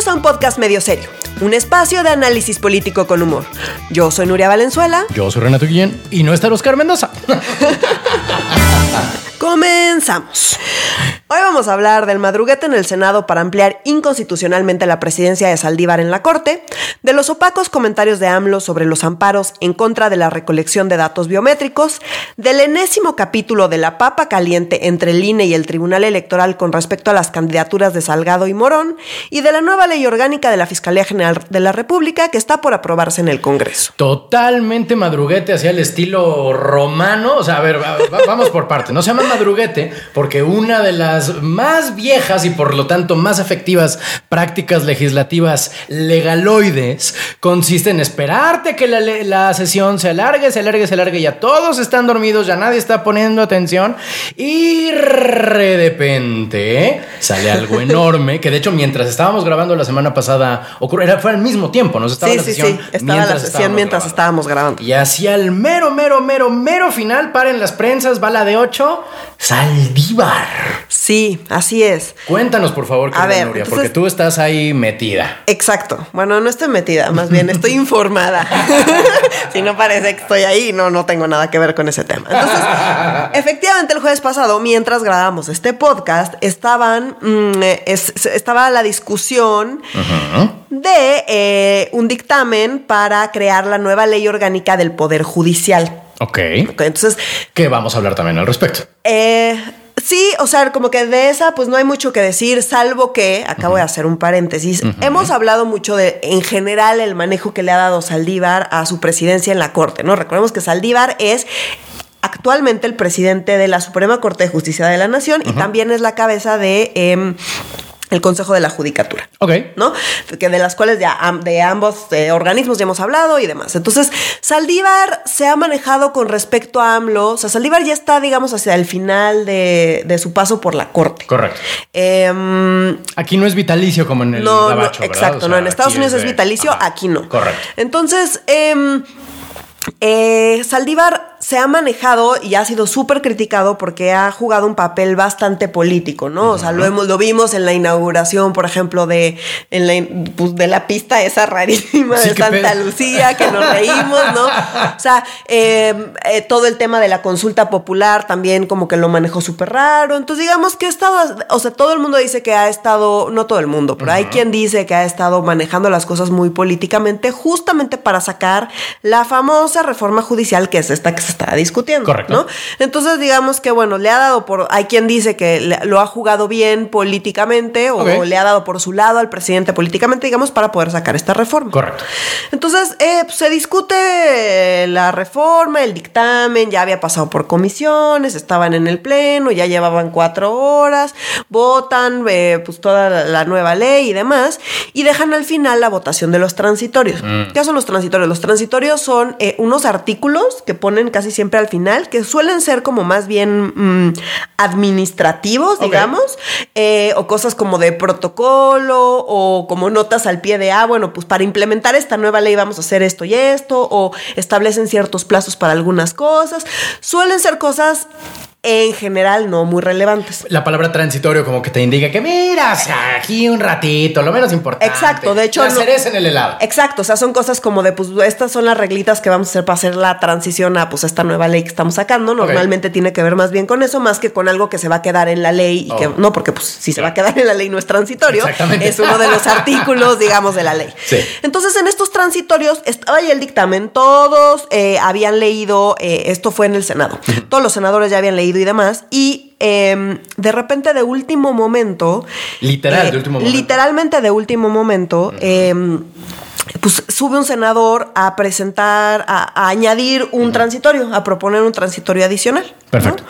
Bienvenidos a un podcast medio serio, un espacio de análisis político con humor. Yo soy Nuria Valenzuela. Yo soy Renato Guillén y no está Oscar Mendoza. Comenzamos. Hoy vamos a hablar del madruguete en el Senado para ampliar inconstitucionalmente la presidencia de Saldívar en la Corte, de los opacos comentarios de AMLO sobre los amparos en contra de la recolección de datos biométricos, del enésimo capítulo de la papa caliente entre el INE y el Tribunal Electoral con respecto a las candidaturas de Salgado y Morón, y de la nueva ley orgánica de la Fiscalía General de la República que está por aprobarse en el Congreso. Totalmente madruguete hacia el estilo romano. O sea, a ver, vamos por parte. No se madruguete porque una de las más viejas y por lo tanto más efectivas prácticas legislativas legaloides consiste en esperarte que la, la sesión se alargue, se alargue, se alargue, ya todos están dormidos, ya nadie está poniendo atención y de repente sale algo enorme que de hecho mientras estábamos grabando la semana pasada ocurrió, fue al mismo tiempo, nos estaba Sí, la sí, sesión sí, estaba la mientras sesión mientras grabando. estábamos grabando. Y hacia el mero, mero, mero, mero final, paren las prensas, bala de 8, Saldívar. Sí, así es. Cuéntanos, por favor, A ver, Nuria, entonces- porque tú estás ahí metida. Exacto. Bueno, no estoy metida, más bien estoy informada. si no parece que estoy ahí, no, no tengo nada que ver con ese tema. Entonces, efectivamente, el jueves pasado, mientras grabábamos este podcast, estaban, mm, eh, es- estaba la discusión de eh, un dictamen para crear la nueva ley orgánica del Poder Judicial. Ok. Ok, Entonces, Que vamos a hablar también al respecto. eh, sí, o sea, como que de esa, pues no hay mucho que decir, salvo que, acabo de hacer un paréntesis, hemos hablado mucho de, en general, el manejo que le ha dado Saldívar a su presidencia en la Corte, ¿no? Recordemos que Saldívar es actualmente el presidente de la Suprema Corte de Justicia de la Nación y también es la cabeza de... em, el Consejo de la Judicatura. Ok. ¿no? Que de las cuales ya de ambos eh, organismos ya hemos hablado y demás. Entonces, Saldívar se ha manejado con respecto a AMLO. O sea, Saldívar ya está, digamos, hacia el final de, de su paso por la corte. Correcto. Em, Aquí no es vitalicio como en el no, no, exacto, O sea, no. En Estados Unidos es de- vitalicio, Ajá. aquí no. Correcto. Entonces, em, eh, Saldívar se ha manejado y ha sido súper criticado porque ha jugado un papel bastante político, ¿no? O sea, lo, hemos, lo vimos en la inauguración, por ejemplo, de, en la, pues, de la pista esa rarísima Sí, de Santa pedo. Lucía, que nos reímos, ¿no? O sea, eh, eh, todo el tema de la consulta popular también como que lo manejó súper raro. Entonces, digamos que ha estado, o sea, todo el mundo dice que ha estado, no todo el mundo, pero hay quien dice que ha estado manejando las cosas muy políticamente, justamente para sacar la famosa reforma judicial que es esta que se está discutiendo. Correcto. ¿no? Entonces, digamos que, bueno, le ha dado por. Hay quien dice que le- lo ha jugado bien políticamente o le ha dado por su lado al presidente políticamente, digamos, para poder sacar esta reforma. Correcto. Entonces, eh, pues, se discute la reforma, el dictamen, ya había pasado por comisiones, estaban en el pleno, ya llevaban cuatro horas, votan eh, pues toda la, nueva ley y demás, y dejan al final la votación de los transitorios. ¿Qué son los transitorios? Los transitorios son eh, unos artículos que ponen casi siempre al final, que suelen ser como más bien mm, administrativos, digamos, eh, o cosas como de protocolo o como notas al pie de, ah, bueno, pues para implementar esta nueva ley vamos a hacer esto y esto, o establecen ciertos plazos para algunas cosas. Suelen ser cosas en general no muy relevantes. La palabra transitorio como que te indica que mira, o sea, aquí un ratito, lo menos importante. Exacto, de hecho, La no- cereza en el helado. Exacto, o sea, son cosas como de, pues, estas son las reglitas que vamos a hacer para hacer la transición a, pues, esta nueva ley que estamos sacando. Normalmente tiene que ver más bien con eso, más que con algo que se va a quedar en la ley y que, Oh. no, porque, pues, si se va a quedar en la ley no es transitorio. Exactamente. Es uno de los artículos, digamos, de la ley. Sí. Entonces, en estos transitorios estaba ahí el dictamen, todos eh, habían leído, eh, esto fue en el Senado, todos los senadores ya habían leído y demás, y em, de repente de último momento... Literal, de último momento. Literalmente de último momento... em, pues sube un senador a presentar, a, a añadir un transitorio, a proponer un transitorio adicional. ¿no? Perfecto.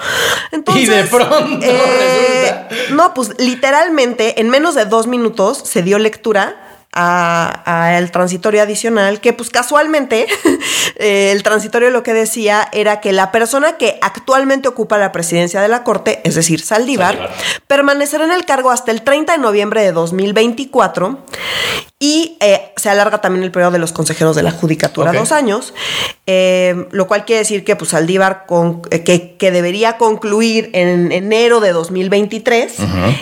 Entonces, Y de pronto eh, no, pues literalmente en menos de dos minutos se dio lectura a, a el transitorio adicional, que pues casualmente eh, el transitorio lo que decía era que la persona que actualmente ocupa la presidencia de la Corte, es decir, Saldívar, Saldívar. permanecerá en el cargo hasta el 30 de noviembre de 2024 Y eh, se alarga también el periodo de los consejeros de la Judicatura dos años, eh, lo cual quiere decir que pues Saldívar con- eh, que, que debería concluir en enero de 2023,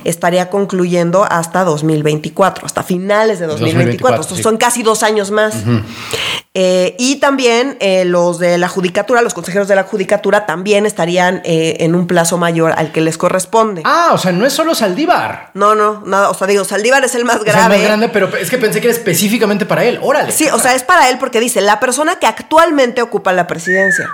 estaría concluyendo hasta 2024, hasta finales de 2024. 2024, Estos sí. Son casi dos años más. Eh, y también eh, los de la Judicatura, los consejeros de la Judicatura también estarían eh, en un plazo mayor al que les corresponde. Ah, o sea, no es solo Saldívar. No, no, nada, o sea, digo, Saldívar es el más Es el grave. más grande, pero es que pensé que era específicamente para él. Órale. Sí, o sea, es para él porque dice, la persona que actualmente ocupa la presidencia.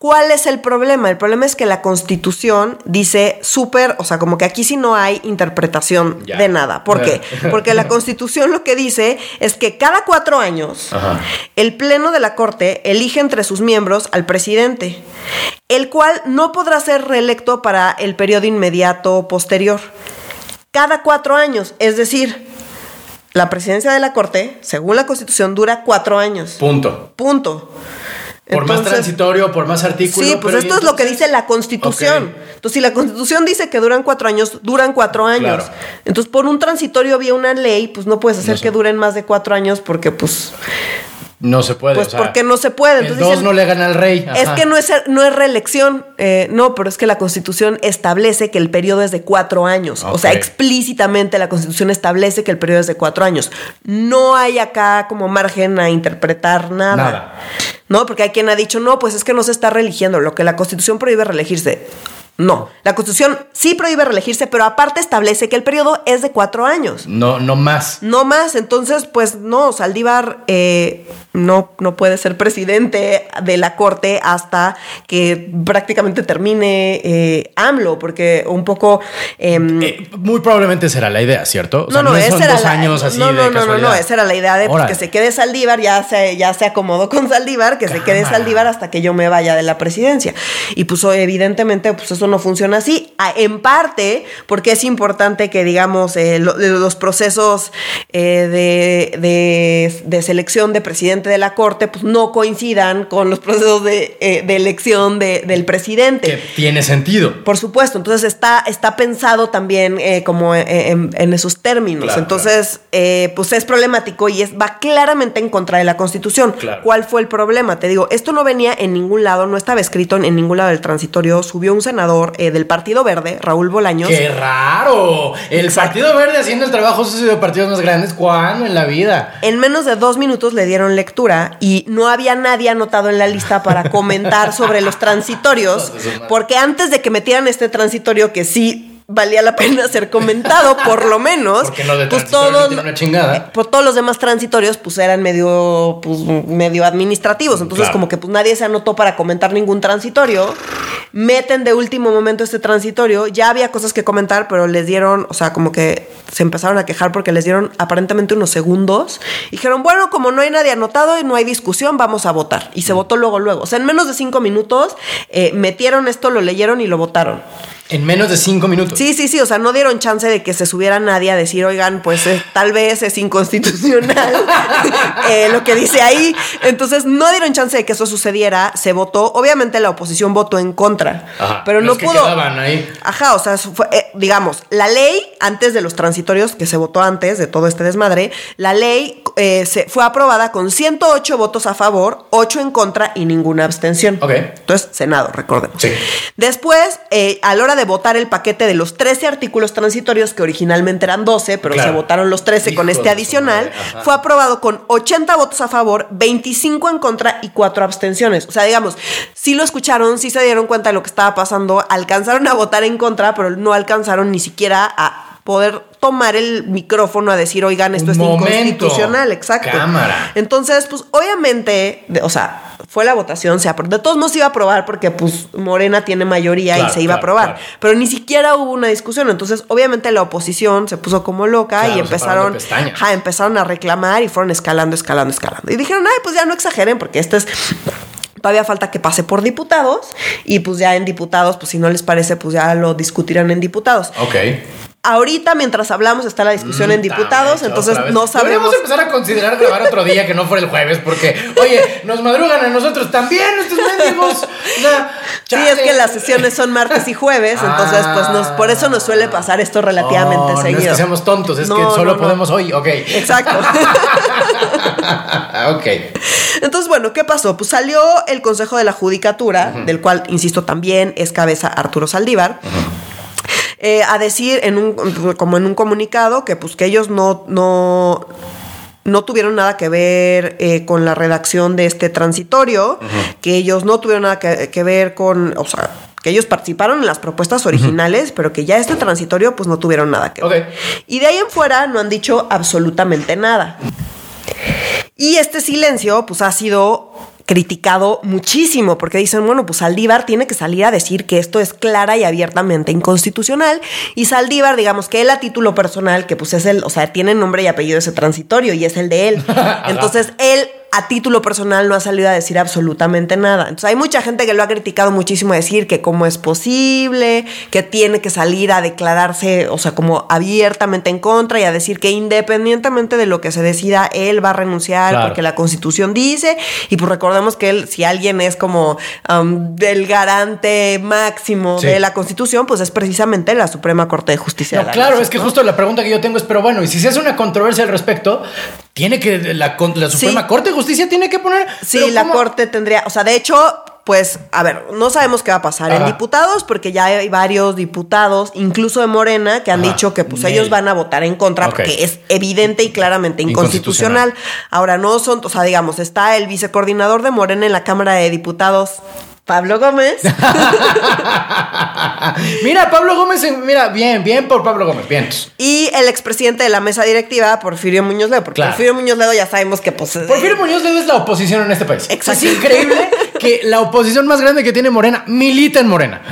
¿Cuál es el problema? El problema es que la constitución dice súper, o sea, como que aquí sí no hay interpretación Ya. de nada. ¿Por qué? Porque la constitución lo que dice es que cada cuatro años Ajá. el pleno de la corte elige entre sus miembros al presidente, el cual no podrá ser reelecto para el periodo inmediato posterior. Cada cuatro años, es decir, la presidencia de la corte, según la constitución, dura cuatro años. Punto. Punto. Por más transitorio, por más artículo. Sí, pues esto ¿y es lo que dice la constitución. Entonces, si la constitución dice que duran cuatro años, duran cuatro años. Claro. Entonces, por un transitorio vía una ley, pues no puedes hacer No sé. que duren más de cuatro años porque, pues, No se puede. pues o sea, porque no se puede. Entonces, no le gana al rey. es que no es, no es reelección. Eh, no, pero es que la constitución establece que el periodo es de cuatro años. O sea, explícitamente la constitución establece que el periodo es de cuatro años. No hay acá como margen a interpretar nada. Nada. No, porque hay quien ha dicho, no, pues es que no se está reeligiendo. Lo que la constitución prohíbe reelegirse. No, la constitución sí prohíbe reelegirse, pero aparte establece que el periodo es de cuatro años. No, no más. No más, entonces, pues no, Saldívar eh, no, no puede ser presidente de la corte hasta que prácticamente termine eh, AMLO, porque un poco... em, Eh, muy probablemente será la idea, ¿cierto? O sea, no, no, esa era dos la, años así no, no, no, no, no, esa era la idea de pues, que se quede Saldívar, ya se, ya se acomodó con Saldívar, que se quede. Saldívar hasta que yo me vaya de la presidencia. Y pues evidentemente pues eso no funciona así, en parte porque es importante que digamos eh, lo- los procesos eh, de, de- de selección de presidente de la corte pues no coincidan con los procesos de, eh, de elección de- del presidente. Que tiene sentido. Por supuesto, entonces está, está pensado también eh, como en, en- esos términos. Claro, entonces, eh, pues es problemático y es, va claramente en contra de la Constitución. Claro. ¿Cuál fue el problema? Te digo, esto no venía en ningún lado, no estaba escrito en, ningún lado del transitorio. Subió un senador eh, del Partido Verde, Raúl Bolaños. ¡Qué raro! El Exacto. Partido Verde haciendo el trabajo sucio de partidos más grandes. ¿Cuándo en la vida? En menos de dos minutos le dieron lectura y no había nadie anotado en la lista para comentar sobre los transitorios, madre. porque antes de que metieran este transitorio que sí valía la pena ser comentado, por lo menos, Porque no de pues todos, una chingada. eh, pues todos los demás transitorios pues eran medio, pues, medio administrativos, entonces Claro. como que pues nadie se anotó para comentar ningún transitorio, meten de último momento este transitorio, ya había cosas que comentar, pero les dieron, o sea, como que se empezaron a quejar porque les dieron aparentemente unos segundos. Y dijeron, bueno, como no hay nadie anotado y no hay discusión, vamos a votar. Y se votó luego, luego. O sea, en menos de cinco minutos eh, metieron esto, lo leyeron y lo votaron. En menos de cinco minutos. Sí, sí, sí, o sea, no dieron chance de que se subiera nadie a decir, oigan, pues eh, tal vez es inconstitucional eh, lo que dice ahí. Entonces, no dieron chance de que eso sucediera, se votó, obviamente la oposición votó en contra, Ajá, pero no pudo... ahí. Ajá, o sea, fue, eh, digamos, la ley, antes de los transitorios, que se votó antes de todo este desmadre, la ley se, fue aprobada con 108 votos a favor, 8 en contra y ninguna abstención. Ok. Entonces, Senado, recordemos. Sí. Después, eh, a la hora de votar el paquete de los 13 artículos transitorios, que originalmente eran 12, pero Claro. se votaron los 13 con este de adicional, fue aprobado con 80 votos a favor, 25 en contra y 4 abstenciones. O sea, digamos, sí lo escucharon, sí se dieron cuenta de lo que estaba pasando, alcanzaron a votar en contra, pero no alcanzaron ni siquiera a poder tomar el micrófono a decir, oigan, esto Un es momento. inconstitucional, exacto. Cámara. Entonces, pues obviamente, de- o sea, fue la votación, se aprobó. De todos modos se iba a aprobar porque pues Morena tiene mayoría Claro, y se iba claro, a aprobar. claro. Pero ni siquiera hubo una discusión. Entonces, obviamente la oposición se puso como loca y empezaron, empezaron a reclamar y fueron escalando, escalando, escalando. Y dijeron, ay, pues ya no exageren porque esto es... Todavía falta que pase por diputados y pues ya en diputados, pues si no les parece, pues ya lo discutirán en diputados. Ok. Ahorita, mientras hablamos, está la discusión en diputados, entonces no sabemos. Podemos empezar a considerar grabar otro día que no fuera el jueves, porque, oye, nos madrugan a nosotros también, estos mendigos. sí, es que las sesiones son martes y jueves, entonces, pues nos, por eso nos suele pasar esto relativamente seguido. No es que seamos tontos, es que solo podemos hoy, ok. Exacto. ok. Entonces, bueno, ¿qué pasó? Pues salió el Consejo de la Judicatura, del cual, insisto, también es cabeza Arturo Saldívar. Eh, a decir en un, como en un comunicado que pues que ellos no, no, no tuvieron nada que ver eh, con la redacción de este transitorio, que ellos no tuvieron nada que, ver con, o sea, que ellos participaron en las propuestas originales, pero que ya este transitorio pues no tuvieron nada que ver. Y de ahí en fuera no han dicho absolutamente nada. Y este silencio pues ha sido criticado muchísimo porque dicen, bueno, pues Saldívar tiene que salir a decir que esto es clara y abiertamente inconstitucional y Saldívar, digamos que él a título personal, que pues es el, o sea, tiene nombre y apellido ese transitorio y es el de él. Entonces, él a título personal no ha salido a decir absolutamente nada. Entonces hay mucha gente que lo ha criticado muchísimo a decir que cómo es posible, que tiene que salir a declararse, o sea, como abiertamente en contra y a decir que independientemente de lo que se decida, él va a renunciar porque la constitución dice. Y pues recordemos que él, si alguien es como um, del garante máximo de la constitución, pues es precisamente la Suprema Corte de Justicia. claro, es que justo la pregunta que yo tengo es, pero bueno, y si se hace una controversia al respecto, tiene que la, la Suprema Corte de Justicia tiene que poner. Sí, la Corte tendría, o sea, de hecho, pues, a ver, no sabemos qué va a pasar en diputados, porque ya hay varios diputados, incluso de Morena, que han dicho que pues ellos van a votar en contra, porque es evidente y claramente inconstitucional. Ahora, no son, o sea, digamos, está el vicecoordinador de Morena en la Cámara de Diputados, Pablo Gómez. mira, Pablo Gómez, mira, bien, bien por Pablo Gómez, bien. Y el expresidente de la mesa directiva, Porfirio Muñoz Ledo, porque Porfirio Muñoz Ledo ya sabemos que pues... Porfirio Muñoz Ledo es la oposición en este país. Es increíble que la oposición más grande que tiene Morena milita en Morena.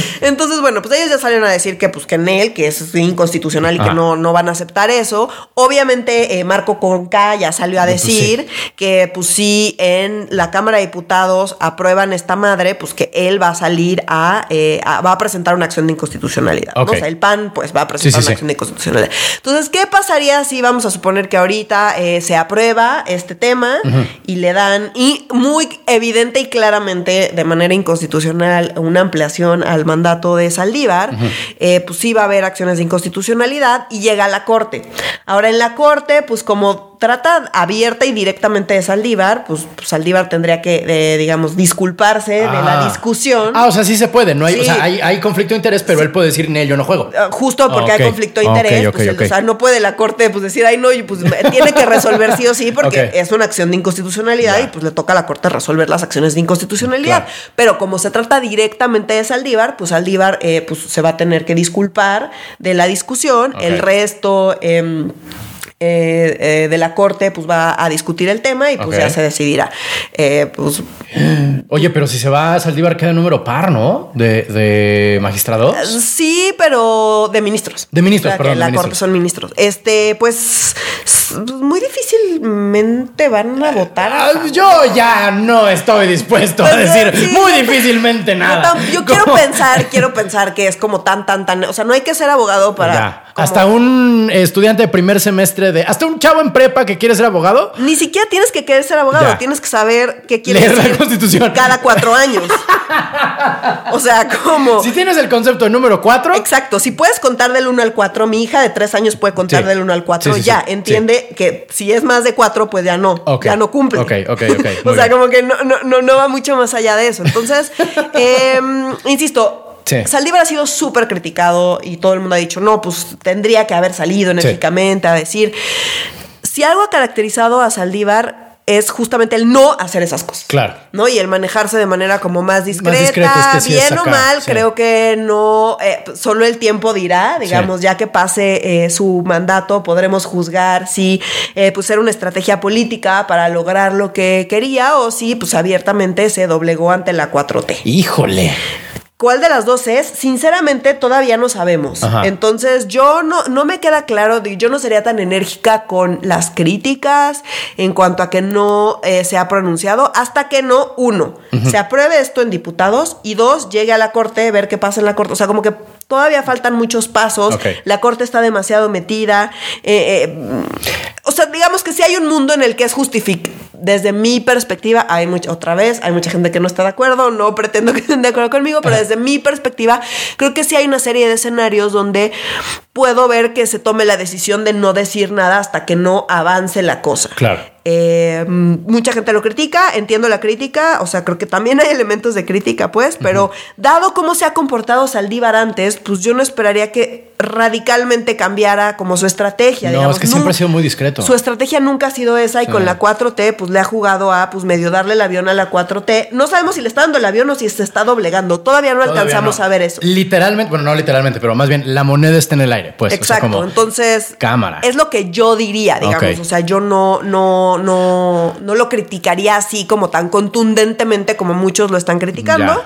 Entonces, bueno, pues ellos ya salen a decir que, pues, que en él, que es inconstitucional y que no, no van a aceptar eso. Obviamente, eh, Marco Conca ya salió a pues decir que, pues, si en la Cámara de Diputados aprueban esta madre, pues que él va a salir a, eh, va a presentar una acción de inconstitucionalidad. O sea, el PAN, pues, va a presentar una acción de inconstitucionalidad. Entonces, ¿qué pasaría si vamos a suponer que ahorita eh, se aprueba este tema y le dan, y muy evidente y claramente, de manera inconstitucional, una ampliación al mandato de Saldívar, eh, pues sí va a haber acciones de inconstitucionalidad y llega a la Corte. Ahora en la Corte, pues como trata abierta y directamente de Saldívar, pues, pues Saldívar tendría que, digamos, disculparse de la ah. discusión. Ah, o sea, sí se puede, no hay, o sea, hay, conflicto de interés, pero él puede decir, no, yo no juego. Ah, justo porque hay conflicto de interés, pues, o sea, no puede la corte pues decir, ay, no, pues tiene que resolver sí o sí, porque es una acción de inconstitucionalidad y pues le toca a la corte resolver las acciones de inconstitucionalidad. Pero como se trata directamente de Saldívar, pues Saldívar eh, pues, se va a tener que disculpar de la discusión. El resto... Eh, eh, eh, de la corte pues va a discutir el tema y pues ya se decidirá. Eh, pues, Oye, pero si se va a Saldívar queda número par, ¿no? De, de magistrados. Sí, pero de ministros. De ministros, perdón. la corte son ministros. Este, pues muy difícilmente van a votar. Ah, yo ya no estoy dispuesto a pues, decir muy difícilmente nada. Yo, quiero pensar, quiero pensar que es como tan, tan, tan. O sea, no hay que ser abogado para. Hasta un estudiante de primer semestre hasta un chavo en prepa que quiere ser abogado. Ni siquiera tienes que querer ser abogado, tienes que saber qué quieres Leer la Constitución cada cuatro años. o sea, como si tienes el concepto de número cuatro. Exacto, si puedes contar del uno al cuatro, mi hija de tres años puede contar del uno al cuatro, ya entiende que si es más de cuatro, pues ya no, ya no cumple. Ok, ok, ok. o sea, como que no, no, no, va mucho más allá de eso. Entonces, em, insisto, Saldívar ha sido súper criticado y todo el mundo ha dicho, no, pues tendría que haber salido enérgicamente a decir. Si algo ha caracterizado a Saldívar es justamente el no hacer esas cosas. Claro. ¿No? Y el manejarse de manera como más discreta, bien o mal, creo que no, eh, solo el tiempo dirá, digamos, ya que pase eh, su mandato, podremos juzgar si eh, pues era una estrategia política para lograr lo que quería o si pues abiertamente se doblegó ante la 4T. Híjole. ¿Cuál de las dos es? Sinceramente, todavía no sabemos. Ajá. Entonces, yo no, no me queda claro, yo no sería tan enérgica con las críticas en cuanto a que no eh, se ha pronunciado, hasta que no, uno, se apruebe esto en diputados y dos, llegue a la corte, ver qué pasa en la corte. O sea, como que todavía faltan muchos pasos. La corte está demasiado metida. eh, eh, o sea, digamos que si hay un mundo en el que es justificado. Desde mi perspectiva, hay mucha, otra vez, hay mucha gente que no está de acuerdo, no pretendo que estén de acuerdo conmigo, pero desde mi perspectiva, creo que sí hay una serie de escenarios donde puedo ver que se tome la decisión de no decir nada hasta que no avance la cosa. Claro. Eh, mucha gente lo critica, entiendo la crítica, o sea, creo que también hay elementos de crítica, pues, pero dado cómo se ha comportado Saldívar antes, pues yo no esperaría que radicalmente cambiara como su estrategia. No, digamos. es que siempre ha sido muy discreto. Su estrategia nunca ha sido esa y Sí. con la 4T, pues le ha jugado a, pues medio darle el avión a la 4T. No sabemos si le está dando el avión o si se está doblegando. Todavía no Todavía alcanzamos no. a ver eso. Literalmente, bueno, no literalmente, pero más bien la moneda está en el aire, pues. o sea, Exacto, como- entonces cámara. es lo que yo diría, digamos, o sea, yo no, no, no, no lo criticaría así como tan contundentemente como muchos lo están criticando.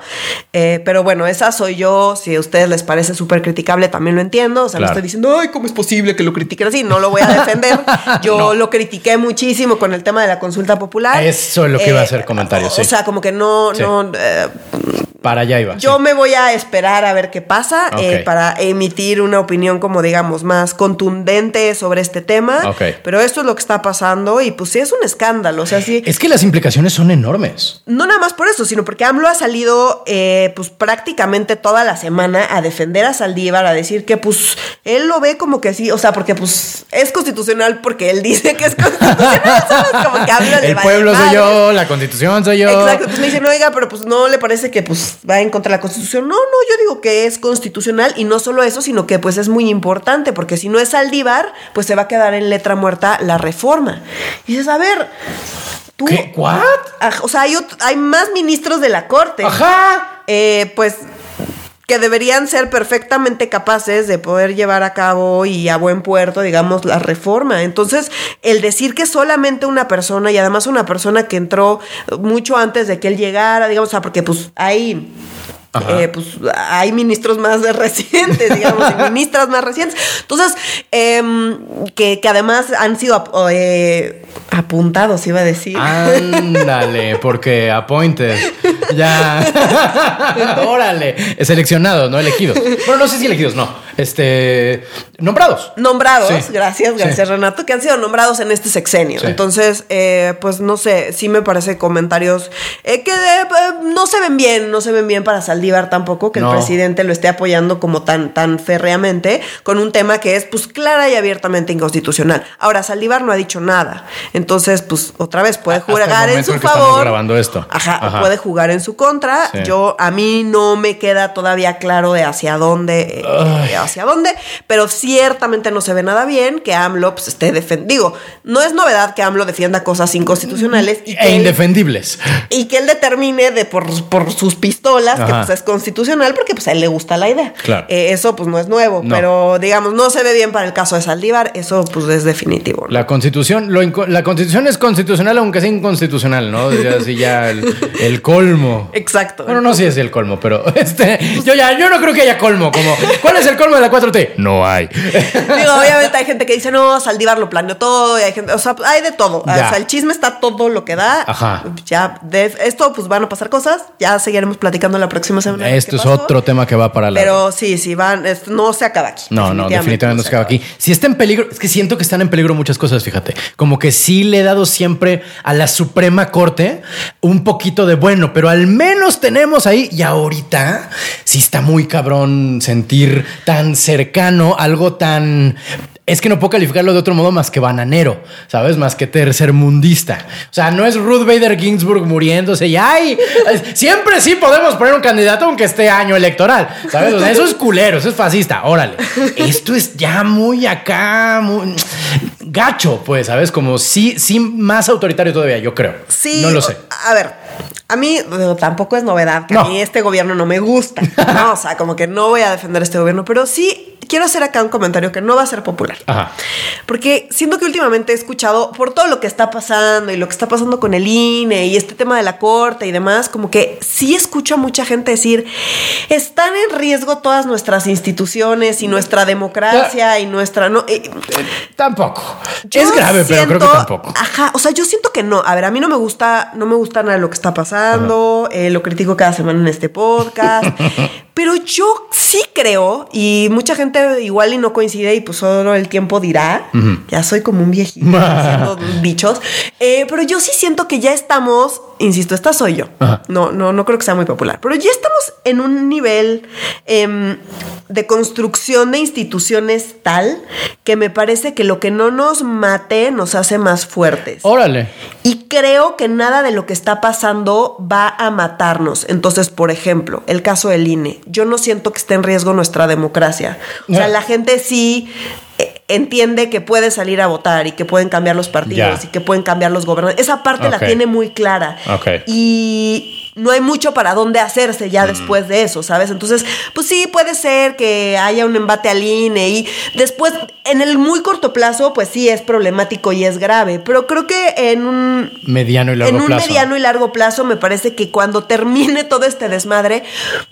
Eh, pero bueno, esa soy yo, si a ustedes les parece súper criticable también lo entiendo, o sea, no Claro. estoy diciendo, ay, ¿cómo es posible que lo critiquen así? No lo voy a defender, yo No. lo critiqué muchísimo con el tema de la consulta popular. Eso es lo que iba a hacer comentario, o, sí. O sea, como que no, Sí. no, eh, Para allá iba. yo sí. me voy a esperar a ver qué pasa eh, para emitir una opinión como digamos más contundente sobre este tema. Ok. Pero esto es lo que está pasando y pues sí es un escándalo. O sea, sí. Es que las implicaciones son enormes. No nada más por eso, sino porque AMLO ha salido eh, pues prácticamente toda la semana a defender a Saldívar, a decir que pues él lo ve como que sí, o sea, porque pues es constitucional porque él dice que es constitucional. Como que AMLO le El vale pueblo soy madre. yo, la constitución soy yo. Exacto, pues me dicen, oiga, pero pues no le parece que pues va en contra de la constitución. No, no, yo digo que es constitucional y no solo eso, sino que pues es muy importante, porque si no es Saldívar, pues se va a quedar en letra muerta la reforma. Y dices, a ver, tú... ¿Qué? ¿What? O sea, hay, hay más ministros de la corte. Ajá. Eh, pues que deberían ser perfectamente capaces de poder llevar a cabo y a buen puerto, digamos, la reforma. Entonces, el decir que solamente una persona, y además una persona que entró mucho antes de que él llegara, digamos, porque pues hay... Eh, pues hay ministros más recientes, digamos, y ministras más recientes. Entonces, em, que, que además han sido ap- eh, apuntados, iba a decir. Ándale, porque appointed. Ya. Órale. Seleccionados, no elegidos. Bueno, no sé si elegidos, no. Este. Nombrados. Nombrados, Sí. gracias, Sí. gracias Renato, que han sido nombrados en este sexenio. Sí. Entonces, eh, pues no sé, sí me parece comentarios que no se ven bien, no se ven bien para Saldívar tampoco, que No. el presidente lo esté apoyando como tan, tan férreamente con un tema que es pues clara y abiertamente inconstitucional. Ahora, Saldívar no ha dicho nada. Entonces, pues otra vez puede el jugar en su en que favor. grabando esto. Ajá, puede jugar en su contra. Sí. Yo, a mí no me queda todavía claro de hacia dónde, eh, hacia dónde, pero ciertamente no se ve nada bien que AMLO pues, esté defendiendo. Digo, no es novedad que AMLO defienda cosas inconstitucionales y que, E él, indefendibles. y que él determine de por, por sus pistolas que Es constitucional porque pues a él le gusta la idea. Claro. Eh, eso pues no es nuevo, No. pero digamos, no se ve bien para el caso de Saldívar, eso pues es definitivo. ¿no? La constitución, lo la constitución es constitucional aunque sea inconstitucional, ¿no? Ya, Así ya el, el colmo. Exacto. Bueno, no sé si es el colmo, pero este, yo ya, yo no creo que haya colmo. Como, ¿cuál es el colmo de la 4T? No hay. Digo, obviamente hay gente que dice, no, Saldívar lo planeó todo, y hay gente, o sea, hay de todo. Ya. O sea, el chisme está todo lo que da. Ajá. Ya, de esto, pues van a pasar cosas. Ya seguiremos platicando la próxima semana. Esto es pasó. otro tema que va para la. Pero sí, sí, van, no se acaba aquí. No, no, definitivamente no se acaba aquí. Si está en peligro, es que siento que están en peligro muchas cosas, fíjate. Como que sí le he dado siempre a la Suprema Corte un poquito de bueno, pero al menos tenemos ahí, y ahorita sí está muy cabrón sentir tan cercano algo tan. Es que no puedo calificarlo de otro modo más que bananero, ¿sabes? Más que tercermundista. O sea, no es Ruth Bader Ginsburg muriéndose y ¡ay! Siempre sí podemos poner un candidato aunque esté año electoral, ¿sabes? O sea, eso es culero, eso es fascista, órale. Esto es ya muy acá, muy gacho, pues, ¿sabes? Como sí, sí, más autoritario todavía, yo creo. Sí. No lo sé. A ver, a mí tampoco es novedad que No. a mí este gobierno no me gusta. ¿no? O sea, como que no voy a defender este gobierno, pero sí quiero hacer acá un comentario que no va a ser popular. Ajá. Porque siento que últimamente he escuchado por todo lo que está pasando y lo que está pasando con el INE y este tema de la corte y demás, como que sí escucho a mucha gente decir, están en riesgo todas nuestras instituciones y nuestra democracia y nuestra... No, eh, Tampoco. es grave, pero creo que tampoco. Ajá, o sea, yo siento que no. A ver, a mí no me gusta, no me gusta nada lo que está pasando, eh, lo critico cada semana en este podcast, pero yo sí creo, y mucha gente igual y no coincide y pues solo el tiempo dirá, ya soy como un viejito diciendo dichos, eh, pero yo sí siento que ya estamos, insisto, esta soy yo, Ajá. no, no, no creo que sea muy popular, pero ya estamos en un nivel em, de construcción de instituciones tal que me parece que lo que no nos mate nos hace más fuertes. Órale. Y creo que nada de lo que está pasando va a matarnos. Entonces, por ejemplo, el caso del INE. Yo no siento que esté en riesgo nuestra democracia. O sea, la gente sí entiende que puede salir a votar y que pueden cambiar los partidos y que pueden cambiar los gobernantes. Esa parte la tiene muy clara. Ok. Y no hay mucho para dónde hacerse Mm. ya después de eso, ¿sabes? Entonces, pues sí, puede ser que haya un embate al INE y después, en el muy corto plazo, pues sí es problemático y es grave, pero creo que en un Mediano y largo en un plazo. mediano y largo plazo me parece que cuando termine todo este desmadre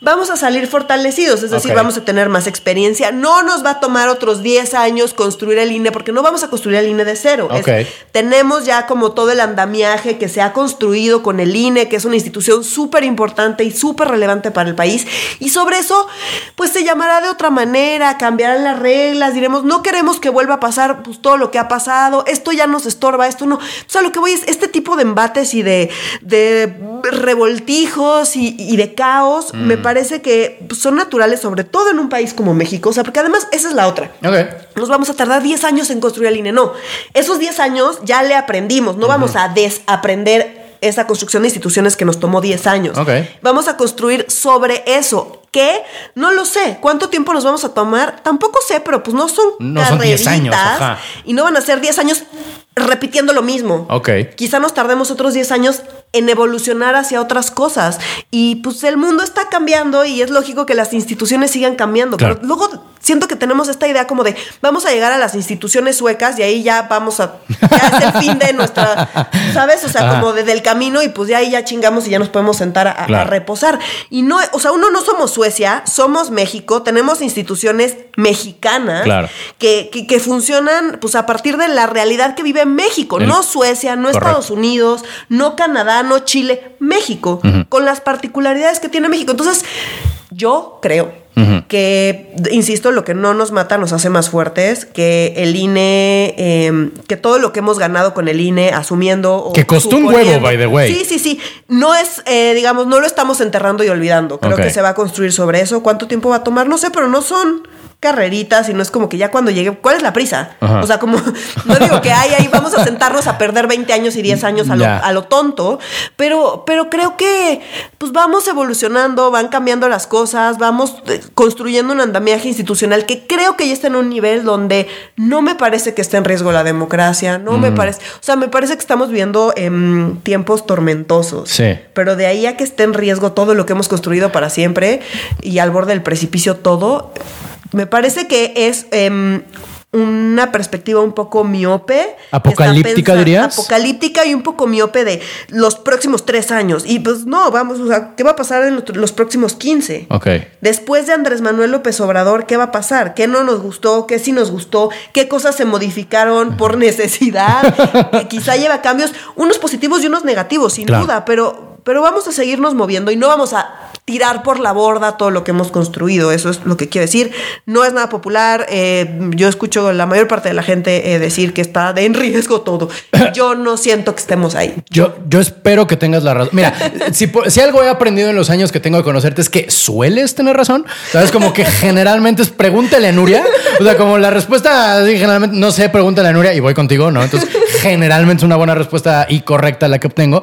vamos a salir fortalecidos, es decir, vamos a tener más experiencia, no nos va a tomar otros 10 años construir el INE porque no vamos a construir el INE de cero. Es- tenemos ya como todo el andamiaje que se ha construido con el INE, que es una institución súper importante y súper relevante para el país y sobre eso pues se llamará de otra manera, cambiarán las reglas, diremos, no queremos que vuelva a pasar pues todo lo que ha pasado, esto ya nos estorba, esto no. O sea, lo que voy es este tipo de embates y de, de revoltijos y, y de caos, me parece que son naturales, sobre todo en un país como México. O sea, porque además esa es la otra. Nos vamos a tardar 10 años en construir el INE. No, esos 10 años ya le aprendimos. No vamos a desaprender esa construcción de instituciones que nos tomó 10 años. Ok. Vamos a construir sobre eso. ¿Qué? No lo sé. ¿Cuánto tiempo nos vamos a tomar? Tampoco sé, pero pues no son No son 10 años, carreritas ajá. Y no van a ser 10 años repitiendo lo mismo. Ok. Quizá nos tardemos otros 10 años en evolucionar hacia otras cosas. Y pues el mundo está cambiando y es lógico que las instituciones sigan cambiando. Claro. Pero luego siento que tenemos esta idea como de vamos a llegar a las instituciones suecas y ahí ya vamos a. Ya es el fin de nuestra. ¿Sabes? O sea, Ajá. como de, del camino y pues ya ahí ya chingamos y ya nos podemos sentar a, reposar. Y no, o sea, uno no somos Suecia, somos México, tenemos instituciones mexicanas Claro. que, que, que funcionan pues a partir de la realidad que vive México, El- no Suecia, no Correcto. Estados Unidos, no Canadá, no Chile, México, con las particularidades que tiene México. Entonces, yo creo que, insisto, lo que no nos mata nos hace más fuertes, que el INE, eh, que todo lo que hemos ganado con el INE, asumiendo... o Que costó un huevo, by the way. Sí, sí, sí. No es, eh, digamos, no lo estamos enterrando y olvidando. Creo que se va a construir sobre eso. ¿Cuánto tiempo va a tomar? No sé, pero no son carreritas y no es como que ya cuando llegue, ¿cuál es la prisa? Ajá. O sea, como, no digo que hay ahí, vamos a sentarnos a perder 20 años y 10 años a lo, Ya. a lo tonto, pero, pero creo que pues vamos evolucionando, van cambiando las cosas, vamos eh, construyendo un andamiaje institucional que creo que ya está en un nivel donde no me parece que esté en riesgo la democracia, no me parece, o sea, me parece que estamos viviendo en tiempos tormentosos. Sí. Pero de ahí a que esté en riesgo todo lo que hemos construido para siempre y al borde del precipicio todo, me parece que es em, una perspectiva un poco miope. ¿Apocalíptica, dirías? Apocalíptica y un poco miope de los próximos tres años. Y pues no, vamos, o sea, ¿qué va a pasar en los- los próximos 15? Ok. Después de Andrés Manuel López Obrador, ¿qué va a pasar? ¿Qué no nos gustó? ¿Qué sí nos gustó? ¿Qué cosas se modificaron por necesidad? que quizá lleva cambios, unos positivos y unos negativos, sin Claro. duda, pero, pero vamos a seguirnos moviendo y no vamos a tirar por la borda todo lo que hemos construido. Eso es lo que quiero decir. No es nada popular. eh, yo escucho a la mayor parte de la gente eh, decir que está de en riesgo todo. Yo no siento que estemos ahí. Yo, yo espero que tengas la razón. Mira, si, algo he aprendido en los años que tengo de conocerte es que sueles tener razón. Sabes, como que generalmente es pregúntale a Nuria. O sea, como la respuesta, generalmente, no sé, pregúntale a Nuria y voy contigo, ¿no? Entonces, generalmente es una buena respuesta y correcta la que obtengo.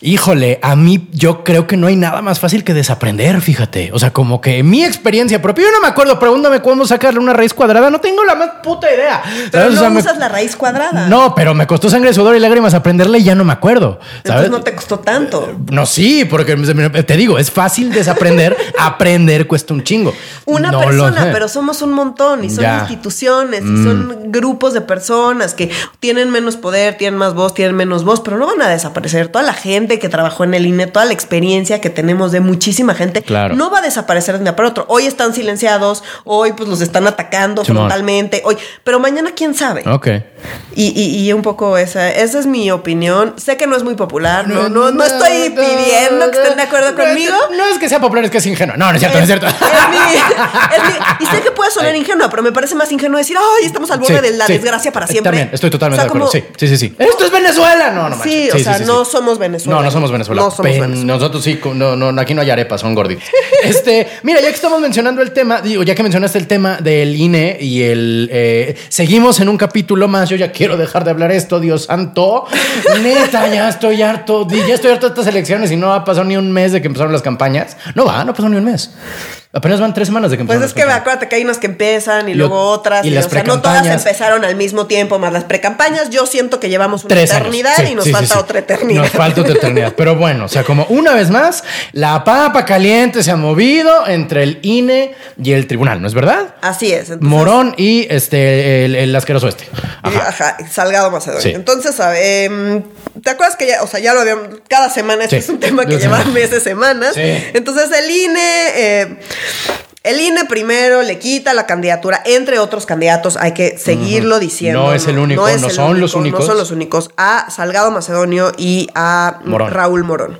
Híjole, a mí yo creo que no hay nada más fácil que desaprender, fíjate. O sea, como que mi experiencia propia, yo no me acuerdo, pregúntame cómo sacarle una raíz cuadrada, no tengo la más puta idea. Pero no O sea, me- usas la raíz cuadrada. No, pero me costó sangre, sudor y lágrimas aprenderle y ya no me acuerdo. ¿sabes? Entonces no te costó tanto. No, sí, porque te digo, es fácil desaprender, aprender cuesta un chingo. Una No persona, pero somos un montón y son Ya. Mm. instituciones y son grupos de personas que tienen menos poder, tienen más voz, tienen menos voz, pero no van a desaparecer. Toda la gente que trabajó en el INE, toda la experiencia que tenemos de muchísima gente, Claro. no va a desaparecer de un día para otro. Hoy están silenciados, hoy pues los están atacando frontalmente, hoy, pero mañana quién sabe. Ok. Y, y- y un poco esa, esa es mi opinión. Sé que no es muy popular, no, no, no estoy pidiendo que estén de acuerdo no, conmigo. No es que sea popular, es que es ingenuo. No, no es cierto, no es cierto. Es mi- es mi- y sé que puede sonar ingenua, pero me parece más ingenuo decir, ay, estamos al borde Sí, de la sí. desgracia para Eh, siempre. También, estoy totalmente O sea, de acuerdo. como- Sí, sí, sí, sí. Esto es Venezuela. No, no Sí, manches. o sea, no somos Venezuela. No, no somos Venezuela. No somos Pen- Venezuela. Nosotros sí, no, no, aquí no hay arepas, son gorditos. Este, mira, ya que estamos mencionando el tema, digo, ya que mencionaste el tema del INE y el eh, seguimos en un capítulo más. Yo ya quiero dejar de hablar esto, Dios santo. Neta, ya estoy harto. Ya estoy harto de estas elecciones y no ha pasado ni un mes de que empezaron las campañas. No va, no pasó ni un mes. Apenas van tres semanas de que Pues es que acuérdate que hay unas que empiezan y Lo- luego otras. y Y las o sea, no todas empezaron al mismo tiempo, más las precampañas. Yo siento que llevamos una Tres eternidad Sí, y nos sí, falta sí. otra eternidad. Nos falta otra eternidad. Pero bueno, o sea, como una vez más, la papa caliente se ha movido entre el INE y el tribunal, ¿no es verdad? Así es. entonces- Morón y este el, el asqueroso este. Ajá. Ajá, Salgado Macedonio. Entonces, a ver, em, ¿te acuerdas que ya, o sea, ya lo habíamos, cada semana, este es un tema que lleva meses, semanas. Sí. Entonces, el INE, eh, el INE primero le quita la candidatura, entre otros candidatos, hay que seguirlo diciendo. No es el único, no son los únicos. No son los únicos, a Salgado Macedonio y a Morón. Raúl Morón.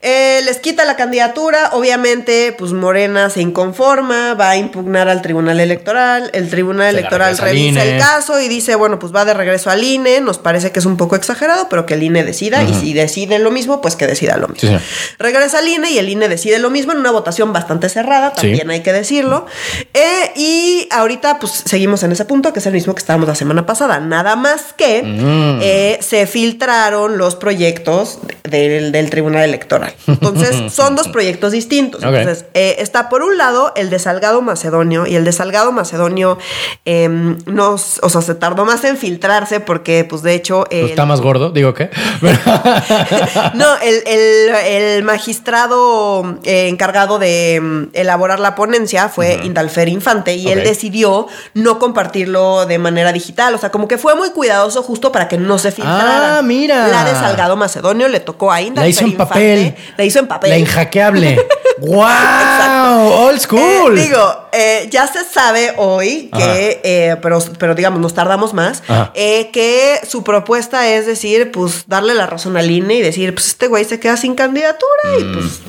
Eh, les quita la candidatura, obviamente, pues Morena se inconforma, va a impugnar al Tribunal Electoral, el Tribunal Se Electoral revisa el caso y dice, bueno, pues va de regreso al INE, nos parece que es un poco exagerado, pero que el INE decida y si decide lo mismo, pues que decida lo mismo. Sí. Regresa al INE y el INE decide lo mismo en una votación bastante cerrada, Sí. también hay que decirlo. Eh, y ahorita pues seguimos en ese punto, que es el mismo que estábamos la semana pasada, nada más que Mm. eh, se filtraron los proyectos del, del Tribunal Electoral. Entonces, son dos proyectos distintos. Entonces, eh, está por un lado el de Salgado Macedonio y el de Salgado Macedonio em, nos, o sea, se tardó más en filtrarse porque, pues, de hecho, Pues está más gordo, digo que. no, el, el- el magistrado eh, encargado de mm, elaborar la ponencia fue Indalfer Infante y él decidió no compartirlo de manera digital. O sea, como que fue muy cuidadoso justo para que no se filtrara. Ah, mira. La de Salgado Macedonio le tocó a Indalfer La hizo en Infante. papel. La hizo en papel. La inhackeable. ¡Wow! Old school. Eh, digo, eh, ya se sabe hoy que, eh, pero, pero digamos, nos tardamos más, que su propuesta es decir, pues darle la razón al INE y decir, pues este güey se queda sin candidatura y pues,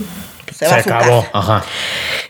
se, a acabó. Ajá.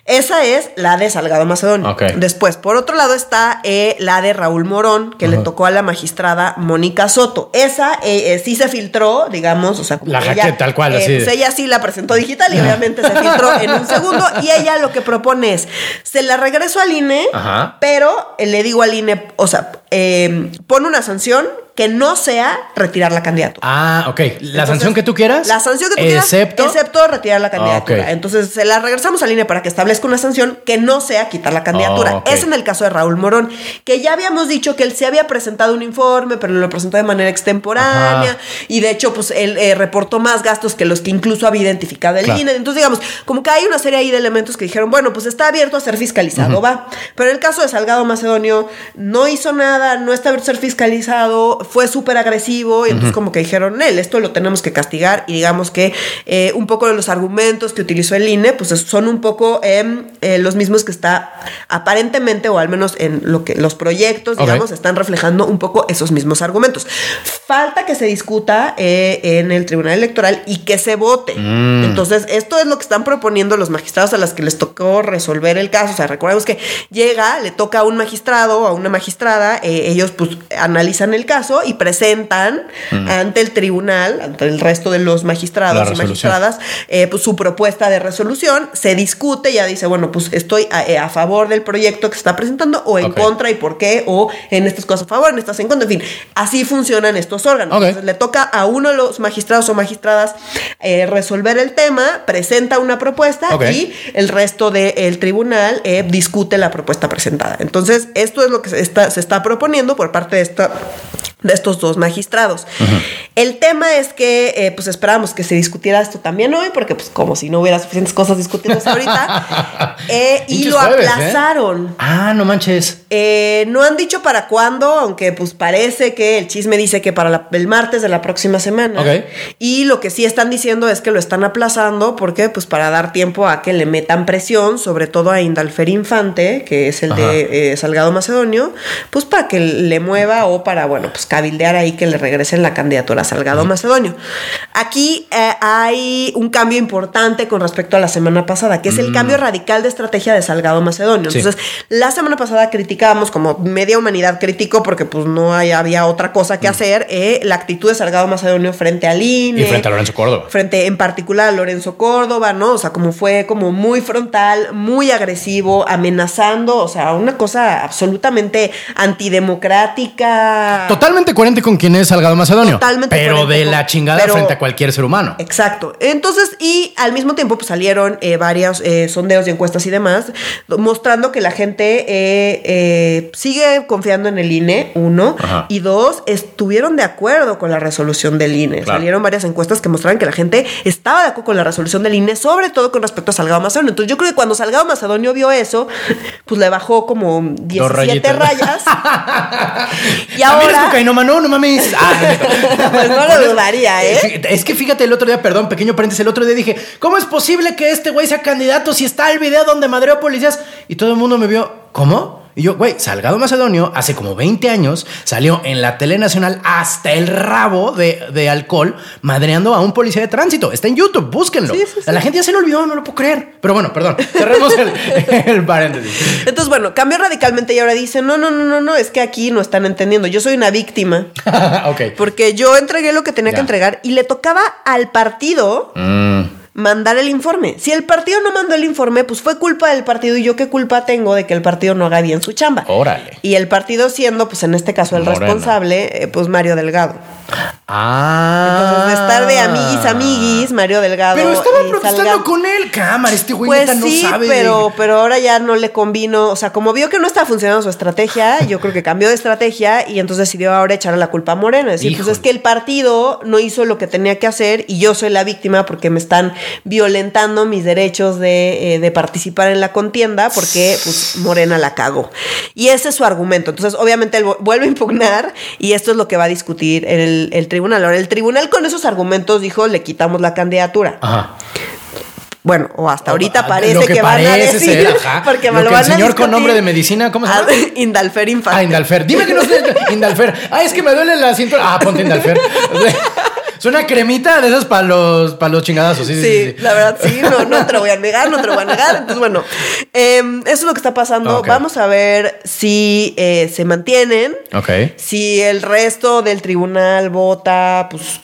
Esa es la de Salgado Macedonio. Después, por otro lado, está eh, la de Raúl Morón, que le tocó a la magistrada Mónica Soto. Esa eh, eh, sí se filtró, digamos, o sea, como La jaqueta, tal cual, así pues ella sí la presentó digital y obviamente se filtró en un segundo. Y ella lo que propone es, se la regreso al INE, Ajá. pero le digo al INE, o sea, eh, pone una sanción que no sea retirar la candidatura. Ah, ok. La Entonces, sanción que tú quieras. La sanción que tú quieras. Excepto. Excepto retirar la candidatura. Ah. Entonces se la regresamos al INE para que establezca una sanción que no sea quitar la candidatura. Ah, ok. Es en el caso de Raúl Morón, que ya habíamos dicho que él se había presentado un informe, pero lo presentó de manera extemporánea. Ajá. Y de hecho, pues él eh, reportó más gastos que los que incluso había identificado el Claro. INE. Entonces, digamos, como que hay una serie ahí de elementos que dijeron, bueno, pues está abierto a ser fiscalizado, va. Pero en el caso de Salgado Macedonio, no hizo nada, no está abierto a ser fiscalizado, fue súper agresivo. Y entonces, como que dijeron, él, esto lo tenemos que castigar. Y digamos que eh, un poco de los argumentos que utilizó el INE, pues es- son un poco eh, los mismos que está aparentemente, o al menos en lo que los proyectos, digamos, están reflejando un poco esos mismos argumentos. Falta que se discuta eh, en el Tribunal Electoral y que se vote. Mm. Entonces, esto es lo que están proponiendo los magistrados a las que les tocó resolver el caso. O sea, recordemos que llega, le toca a un magistrado o a una magistrada, eh, ellos pues analizan el caso y presentan ante el tribunal, ante el resto de los magistrados y magistradas, eh, pues, su propuesta de resolución, se discute, ya dice, bueno, pues estoy a, eh, a favor del proyecto que se está presentando o en contra y por qué, o en estas cosas a favor, en estas en contra, en fin, así funcionan estos órganos. Entonces le toca a uno de los magistrados o magistradas eh, resolver el tema, presenta una propuesta y el resto del tribunal eh, discute la propuesta presentada. Entonces, esto es lo que se está, se está proponiendo por parte de esta de estos dos magistrados. El tema es que eh, pues esperábamos que se discutiera esto también hoy, porque pues como si no hubiera suficientes cosas discutidas ahorita, eh, y lo jueves, ¿eh? aplazaron. Ah, no manches. Eh, no han dicho para cuándo, aunque pues parece que el chisme dice que para la- el martes de la próxima semana. Ok. Y lo que sí están diciendo es que lo están aplazando porque pues para dar tiempo a que le metan presión, sobre todo a Indalfer Infante, que es el Ajá. de Salgado Macedonio, pues para que le mueva o para, bueno, pues cabildear ahí que le regresen la candidatura a Salgado Macedonio. Aquí eh, hay un cambio importante con respecto a la semana pasada, que es el cambio radical de estrategia de Salgado Macedonio. Mm. Sí. Entonces, la semana pasada criticábamos, como media humanidad criticó, porque pues no hay- había otra cosa que hacer, eh, la actitud de Salgado Macedonio frente al INE. Mm. Y frente a Lorenzo Córdoba. Frente en particular a Lorenzo Córdoba, ¿no? O sea, como fue como muy frontal, muy agresivo, amenazando, o sea, una cosa absolutamente antidemocrática. Totalmente coherente con quien es Salgado Macedonio. Totalmente Pero de con- la chingada pero- frente a cualquier ser humano. Exacto. Entonces, y al mismo tiempo, pues salieron eh, varios eh, sondeos y encuestas y demás, mostrando que la gente eh, eh, sigue confiando en el INE, uno, Ajá. y dos, estuvieron de acuerdo con la resolución del INE. Claro. Salieron varias encuestas que mostraban que la gente estaba de acuerdo con la resolución del INE, sobre todo con respecto a Salgado Macedonio. Entonces, yo creo que cuando Salgado Macedonio vio eso, pues le bajó como 17 rayitas. rayas. y ahora. cocainómano, no mames. Ah, no. Pues no lo dudaría, ¿eh? Sí, Es que fíjate, el otro día, perdón, pequeño paréntesis, el otro día dije, ¿cómo es posible que este güey sea candidato si está el video donde madreó policías? Y todo el mundo me vio, ¿cómo? Y yo, güey, Salgado Macedonio hace como 20 años salió en la tele nacional hasta el rabo de, de alcohol madreando a un policía de tránsito. Está en YouTube, búsquenlo. Sí, sí, sí. La gente ya se lo olvidó, no lo puedo creer. Pero bueno, perdón, cerremos el, el paréntesis. Entonces, bueno, cambió radicalmente y ahora dice, no, no, no, no, no, es que aquí no están entendiendo. Yo soy una víctima ok. porque yo entregué lo que tenía Ya. que entregar y le tocaba al partido Mm, mandar el informe. Si el partido no mandó el informe, pues fue culpa del partido y yo qué culpa tengo de que el partido no haga bien su chamba. órale. Y el partido siendo, pues en este caso, el Morena. responsable, eh, pues Mario Delgado. Ah. Entonces, de estar de amiguis, amiguis, Mario Delgado. Pero estaba y protestando con él, cámara. Este güey Pues neta no sí, sabe. pero, pero ahora ya no le convino. O sea, como vio que no estaba funcionando su estrategia, yo creo que cambió de estrategia y entonces decidió ahora echarle la culpa a Morena. Es decir, pues es que el partido no hizo lo que tenía que hacer y yo soy la víctima porque me están violentando mis derechos de, eh, de participar en la contienda porque pues Morena la cagó. Y ese es su argumento. Entonces, obviamente, él vu- vuelve a impugnar y esto es lo que va a discutir el, el tribunal. Ahora, el tribunal con esos argumentos dijo, le quitamos la candidatura. Ajá. Bueno, o hasta ahorita Ah, parece que, que van a decir. ser, ajá. Porque me Lo lo el van a señor con nombre de medicina, ¿cómo se llama? Ah, Indalfer Infante. Ah, Indalfer. Dime que no es Indalfer. Ah, es que me duele la cintura. Ah, ponte Indalfer. Es una cremita de esas para los, para los chingadazos. Sí, sí, Sí, la verdad, sí, no, no te lo voy a negar, no te lo voy a negar. Entonces, bueno, em, eso es lo que está pasando. Vamos a ver si eh, se mantienen, Ok. si el resto del tribunal vota, pues,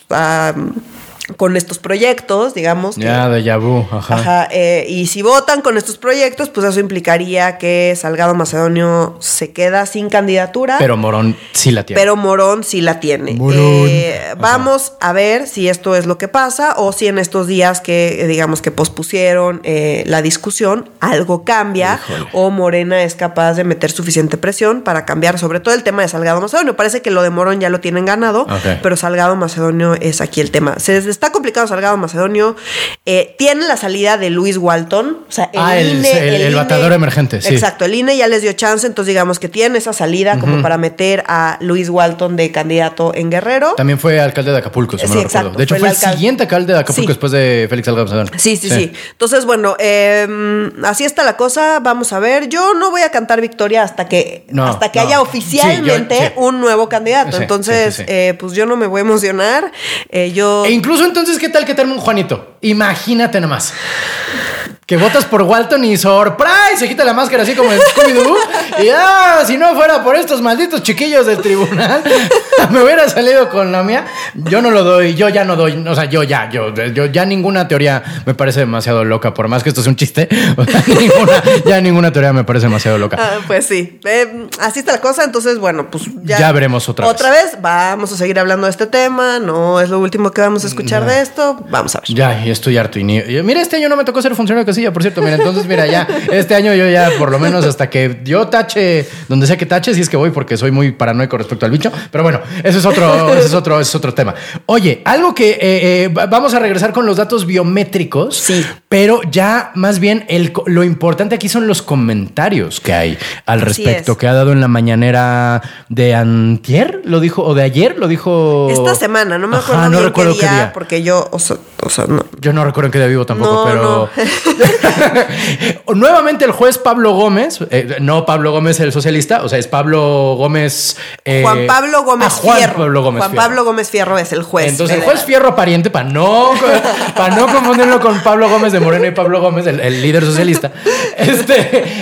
con estos proyectos, digamos. que- Ya, de. Ajá. Ajá, eh, y si votan con estos proyectos, pues eso implicaría que Salgado Macedonio se queda sin candidatura. Pero Morón sí la tiene. Pero Morón sí la tiene. Morón. Eh, vamos a ver si esto es lo que pasa o si en estos días que digamos que pospusieron eh, la discusión, algo cambia Híjole. o Morena es capaz de meter suficiente presión para cambiar sobre todo el tema de Salgado Macedonio. Parece que lo de Morón ya lo tienen ganado, pero Salgado Macedonio es aquí el tema. Se está complicado Salgado Macedonio. Eh, tiene la salida de Luis Walton. O sea, el, Ah, el- INE, el- el bateador emergente, sí. Exacto, el INE ya les dio chance, entonces digamos que tiene esa salida como para meter a Luis Walton de candidato en Guerrero. También fue alcalde de Acapulco, si Sí, me lo exacto, recuerdo. De hecho, fue el el alcalde. siguiente alcalde de Acapulco Sí. después de Félix Salgado Macedonio. Sí, sí, sí, Entonces, bueno, eh, así está la cosa. Vamos a ver. Yo no voy a cantar victoria hasta que, No, hasta que no. haya oficialmente yo- un nuevo candidato. Entonces, eh, pues yo no me voy a emocionar. Eh, yo E incluso entonces, ¿qué tal que termine un Juanito? Imagínate nomás. Que votas por Walton y surprise, se quita la máscara así como en Scooby-Doo. Y ah, si no fuera por estos malditos chiquillos del tribunal, me hubiera salido con la mía. Yo no lo doy, yo ya no doy, o sea, yo ya, yo, yo ya ninguna teoría me parece demasiado loca, por más que esto sea un chiste. ninguna, ya ninguna teoría me parece demasiado loca. Ah, pues sí, eh, así está la cosa, entonces bueno, pues ya. Ya veremos otra vez. Otra vez, vamos a seguir hablando de este tema, no es lo último que vamos a escuchar de esto, vamos a ver. Ya, y estoy harto. Y ni- y mira, este año no me tocó ser funcionario de casilla, por cierto. Mira, entonces, mira, ya, este año yo ya, por lo menos hasta que yo tache, donde sea que tache, si es que voy, porque soy muy paranoico respecto al bicho. Pero bueno, ese es otro, ese es otro, ese es otro tema. Oye, algo que eh, eh, va- vamos a regresar con los datos biométricos. Sí. Pero ya más bien el, lo importante aquí son los comentarios que hay al respecto, es. que ha dado en la mañanera de antier, lo dijo, o de ayer, lo dijo. Esta semana, no me Ajá, acuerdo no bien recuerdo qué día, porque yo, o sea, o sea, no. Yo no recuerdo en qué día vivo tampoco, No, pero. Nuevamente el juez Pablo Gómez, eh, no Pablo Gómez el socialista, o sea, es Pablo Gómez. eh, Juan Pablo Gómez ah, Juan Fierro. Pablo Gómez Juan Fierro. Pablo Gómez Fierro es el juez. Entonces, el juez Fierro pariente, para no, para no confundirlo con Pablo Gómez de Moreno y Pablo Gómez, el, el líder socialista. Este,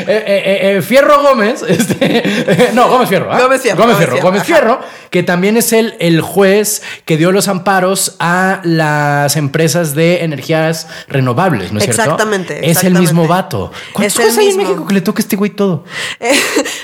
eh, Fierro Gómez, este, no, Gómez Fierro. ¿ah? Gómez Fierro, Gómez. Fierro, que también es el, el juez que dio los amparos a las empresas de energías renovables, ¿no es cierto? Exactamente, Es el mismo vato. ¿Cuántos Es el jueces hay en. México que le toca a este güey todo? Eh,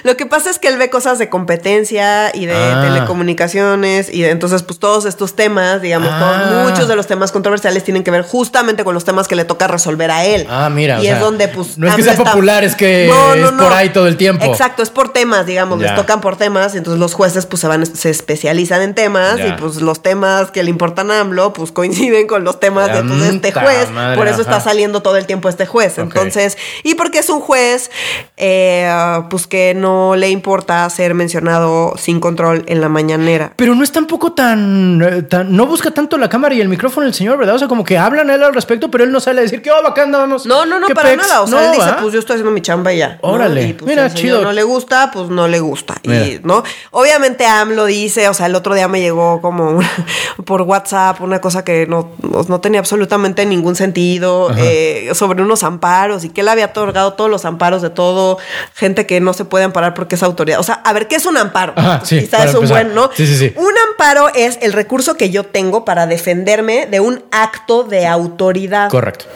lo que pasa es que él ve cosas de competencia y de Ah. telecomunicaciones y de, entonces pues todos estos temas, digamos, Ah. todos- muchos de los temas controversiales tienen que ver justamente con los temas que le toca resolver a él. Ah, mira, Y o es sea, donde pues no es que sea está- popular, es que es por ahí todo el tiempo. Exacto, es por temas, digamos, Ya. les tocan por temas y entonces los jueces pues se van se especializan en temas Ya. y pues los temas que le importan a AMLO pues coinciden con los temas de pues, este juez, madre, por eso ajá. está saliendo todo el tiempo este juez. Ok. Entonces, y porque es un juez eh, pues que no le importa ser mencionado sin control en la mañanera. Pero no es tampoco tan, eh, tan- No busca tanto la cámara y el micrófono el señor, ¿verdad? O sea, como que hablan a él al respecto, pero él no sale a decir que, oh, bacán, vamos. No, no, no, ¿Qué para nada. O sea, No, él dice, pues yo estoy haciendo mi chamba y ya. ¿no? Órale. Y pues Mira, chido. no le gusta, pues no le gusta. Y. ¿no? Obviamente AMLO dice, o sea, el otro día me llegó como una- por WhatsApp una cosa que no, no, no tenía absolutamente ningún sentido eh, sobre unos amparos y que él había otorgado todos los amparos de todo, gente que no se puede amparar porque es autoridad. O sea, a ver, ¿qué es un amparo? Ajá, sí, es un empezar. buen, ¿no? Sí, sí. Un amparo es el recurso que yo tengo para defenderme de un acto de autoridad. Correcto.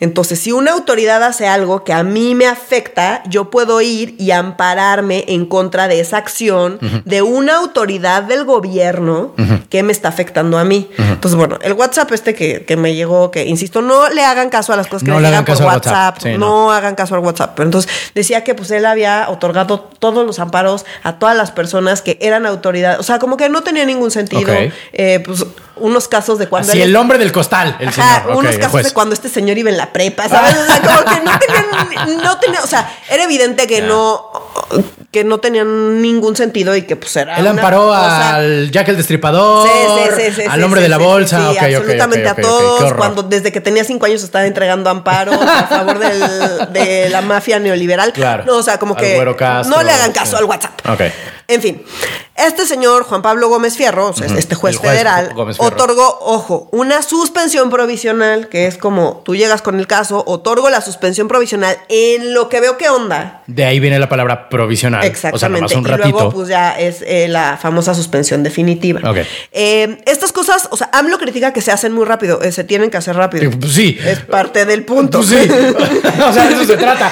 Entonces, si una autoridad hace algo que a mí me afecta, yo puedo ir y ampararme en contra de esa acción de una autoridad del gobierno que me está afectando a mí. Entonces, bueno, el WhatsApp este que, que me llegó, que insisto, no le hagan caso a las cosas que No le le llegan por WhatsApp, WhatsApp. Sí, no, no. hagan caso al WhatsApp. Pero entonces decía que pues él había otorgado todos los amparos a todas las personas que eran autoridades. O sea, como que no tenía ningún sentido. Eh, pues unos casos de cuando Así él el hombre del costal, el Ajá, señor. ok, unos casos de cuando este señor iba en la prepa, ¿sabes? O sea, como que no tenían, no tenía, o sea, era evidente que no, que no tenían ningún sentido y que pues era. Él amparó cosa- al Jack el Destripador, Sí, sí, sí, sí, al hombre sí, de la sí, bolsa. absolutamente a todos. cuando desde que tenía cinco años estaba entregando amparos a favor del- de la mafia neoliberal. Claro. No, o sea, como que Castro, no le hagan caso al WhatsApp. Ok. En fin, este señor Juan Pablo Gómez Fierro, o sea, este juez, juez federal, otorgó, ojo, una suspensión provisional, que es como tú llegas con el caso, otorgo la suspensión provisional en lo que veo que onda. De ahí viene la palabra provisional. Exactamente. O sea, un y ratito. luego, pues ya es eh, la famosa suspensión definitiva. Eh, estas cosas, o sea, AMLO critica que se hacen muy rápido, eh, se tienen que hacer rápido. Pues sí. Es parte del punto. Pues sí. o sea, de eso se trata.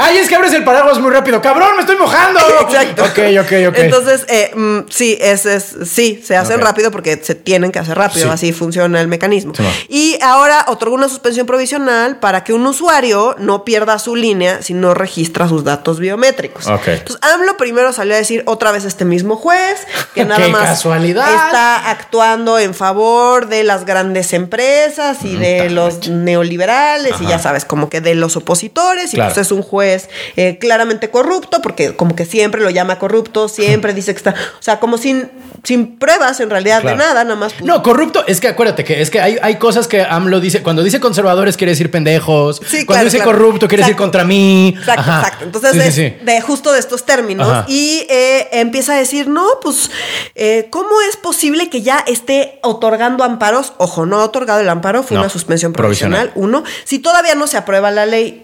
Ay, es que abres el paraguas muy rápido. ¡Cabrón, me estoy mojando! Exacto. Ok, ok, ok. Entonces, eh, mm, sí, es, es- sí, se hacen rápido porque se tienen que hacer rápido, Sí. así funciona el mecanismo. Sí, y ahora otorgó una suspensión provisional para que un usuario no pierda su línea si no registra sus datos biométricos. Ok. Entonces, AMLO primero salió a decir otra vez este mismo juez, que nada ¡Qué más casualidad! está actuando en favor de las grandes empresas y de ta los neoliberales y ya sabes, como que de los opositores y Claro. pues es un juez eh, claramente corrupto porque como que siempre lo llama corrupto, siempre dice que está, o sea, como sin, sin pruebas en realidad Claro. de nada, nada más. pues, No, corrupto, es que acuérdate que es que hay, hay cosas que AMLO dice, cuando dice conservadores quiere decir pendejos, Sí, cuando claro, dice claro. corrupto quiere decir contra mí. Exacto, Ajá. exacto. Entonces Sí, sí, es sí. de justo de estos términos Ajá. y eh, empieza a decir, no, pues, eh, ¿cómo es posible que ya esté otorgando amparos? Ojo, no ha otorgado el amparo, fue No, una suspensión provisional. provisional. Uno, si todavía no se aprueba la ley,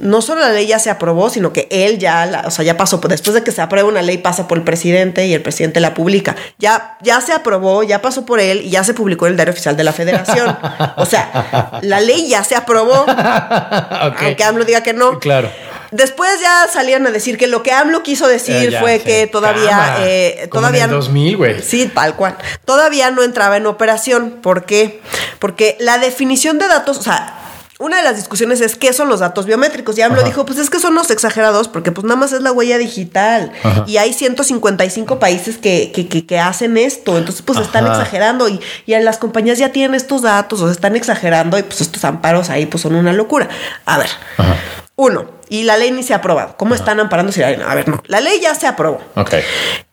no solo la ley ya se aprobó, sino que él ya, la- o sea, ya pasó, pues, después de que se aprueba una ley pasa por el presidente y el presidente la publica. Ya, ya se aprobó, ya pasó por él y ya se publicó en el diario oficial de la federación. o sea, la ley ya se aprobó, Ok. aunque AMLO diga que no. Claro. Después ya salieron a decir que lo que AMLO quiso decir ya, fue sí. que todavía, Cámara. eh, todavía en el 2000, güey. Sí, tal cual. Todavía no entraba en operación. ¿Por qué? Porque la definición de datos, o sea, una de las discusiones es qué son los datos biométricos. Y AMLO Ajá. dijo, pues es que son los exagerados porque pues nada más es la huella digital. Ajá. Y hay 155 países que, que, que- que hacen esto. Entonces pues están exagerando y, y las compañías ya tienen estos datos o se están exagerando y pues estos amparos ahí pues son una locura. A ver. Ajá. Uno, y la ley ni se ha aprobado. ¿Cómo están amparando si la ley no? A ver, no. La ley ya se aprobó. Ok.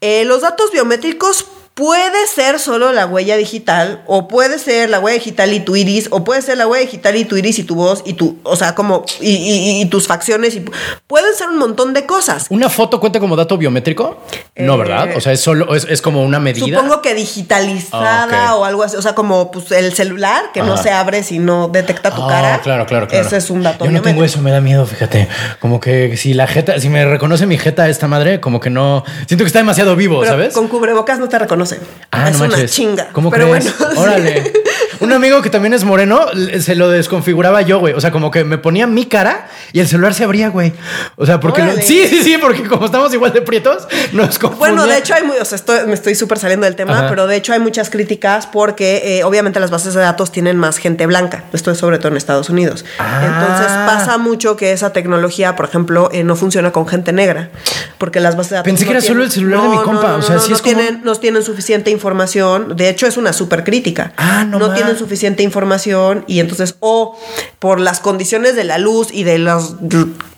Eh, los datos biométricos puede ser solo la huella digital, o puede ser la huella digital y tu iris, o puede ser la huella digital y tu iris y tu voz y tu, o sea, como, y, y- y tus facciones, y pueden ser un montón de cosas. ¿Una foto cuenta como dato biométrico? no, Eh, ¿verdad? O sea, es solo, es, es como una medida. Supongo que digitalizada Ah, o algo así, o sea, como pues, el celular que no se abre si no detecta tu Ah, cara. Claro, claro, claro. Ese es un dato Yo no tengo eso, me da miedo, fíjate. Como que si la jeta, si me reconoce mi jeta esta madre, como que no. Siento que está demasiado vivo, Pero ¿sabes? con cubrebocas no te reconocen. Ah, es no una manches. chinga. ¿Cómo Pero crees? bueno. Órale. Un amigo que también es moreno, se lo desconfiguraba yo, güey. O sea, como que me ponía mi cara y el celular se abría, güey. O sea, porque... sí, sí, sí, porque como estamos igual de prietos, nos confundía. Bueno, de hecho hay muy, o sea, estoy- me estoy súper saliendo del tema, Ajá. pero de hecho hay muchas críticas porque eh, obviamente las bases de datos tienen más gente blanca. Esto es sobre todo en Estados Unidos. Ah. Entonces pasa mucho que esa tecnología, por ejemplo, eh, no funciona con gente negra, porque las bases de datos Pensé no que era tienen- solo el celular de mi compa, o sea, sí no es tienen, no tienen suficiente información. De hecho, es una súper crítica. Ah, no ma. Suficiente información y entonces o por las condiciones de la luz y de las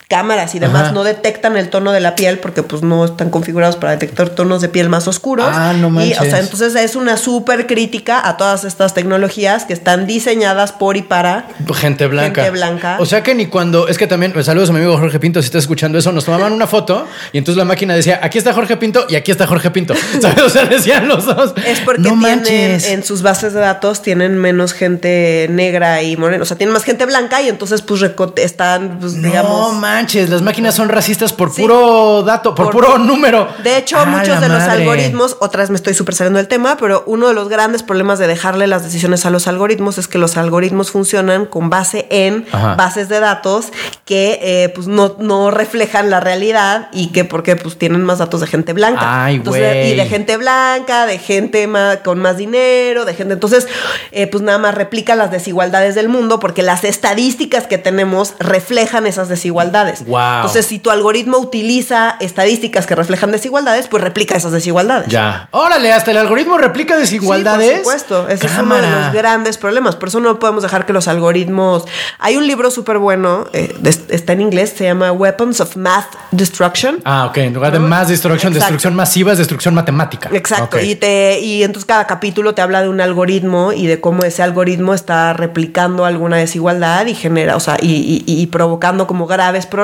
cámaras y demás Ajá. no detectan el tono de la piel porque pues no están configurados para detectar tonos de piel más oscuros. Ah, no Y, o manches. sea, entonces es una súper crítica a todas estas tecnologías que están diseñadas por y para Gente blanca. Gente blanca. O sea que ni cuando. Es que también. pues, Saludos a mi amigo Jorge Pinto. Si estás escuchando eso, nos tomaban una foto y entonces la máquina decía: aquí está Jorge Pinto y aquí está Jorge Pinto. ¿Sabes? O sea, decían los dos. Es porque no tienen manches. en sus bases de datos tienen menos gente negra y morena, o sea, tienen más gente blanca y entonces pues están pues, No digamos manches, las máquinas son racistas por Sí. puro dato, por, Por- puro número. De hecho, ¡A muchos de los algoritmos, otras me estoy súper saliendo del tema, pero uno de los grandes problemas de dejarle las decisiones a los algoritmos es que los algoritmos funcionan con base en Ajá. bases de datos que eh, pues no, no reflejan la realidad y que porque pues tienen más datos de gente blanca. Ay, Entonces, y de gente blanca, de gente con más dinero, de gente. Entonces, eh, pues nada más replica las desigualdades del mundo porque las estadísticas que tenemos reflejan esas desigualdades. Entonces, si tu algoritmo utiliza estadísticas que reflejan desigualdades, pues replica esas desigualdades. Ya. Órale, hasta el algoritmo replica desigualdades. Sí, por supuesto. Ese es uno de los grandes problemas. Por eso no podemos dejar que los algoritmos. Hay un libro súper bueno, eh, está en inglés, se llama Weapons of Math Destruction. Ah, ok. En lugar de más destrucción, Exacto. destrucción masiva es destrucción matemática. Exacto, y te y entonces cada capítulo te habla de un algoritmo y de cómo ese algoritmo está replicando alguna desigualdad y genera, o sea, y, y- y provocando como graves problemas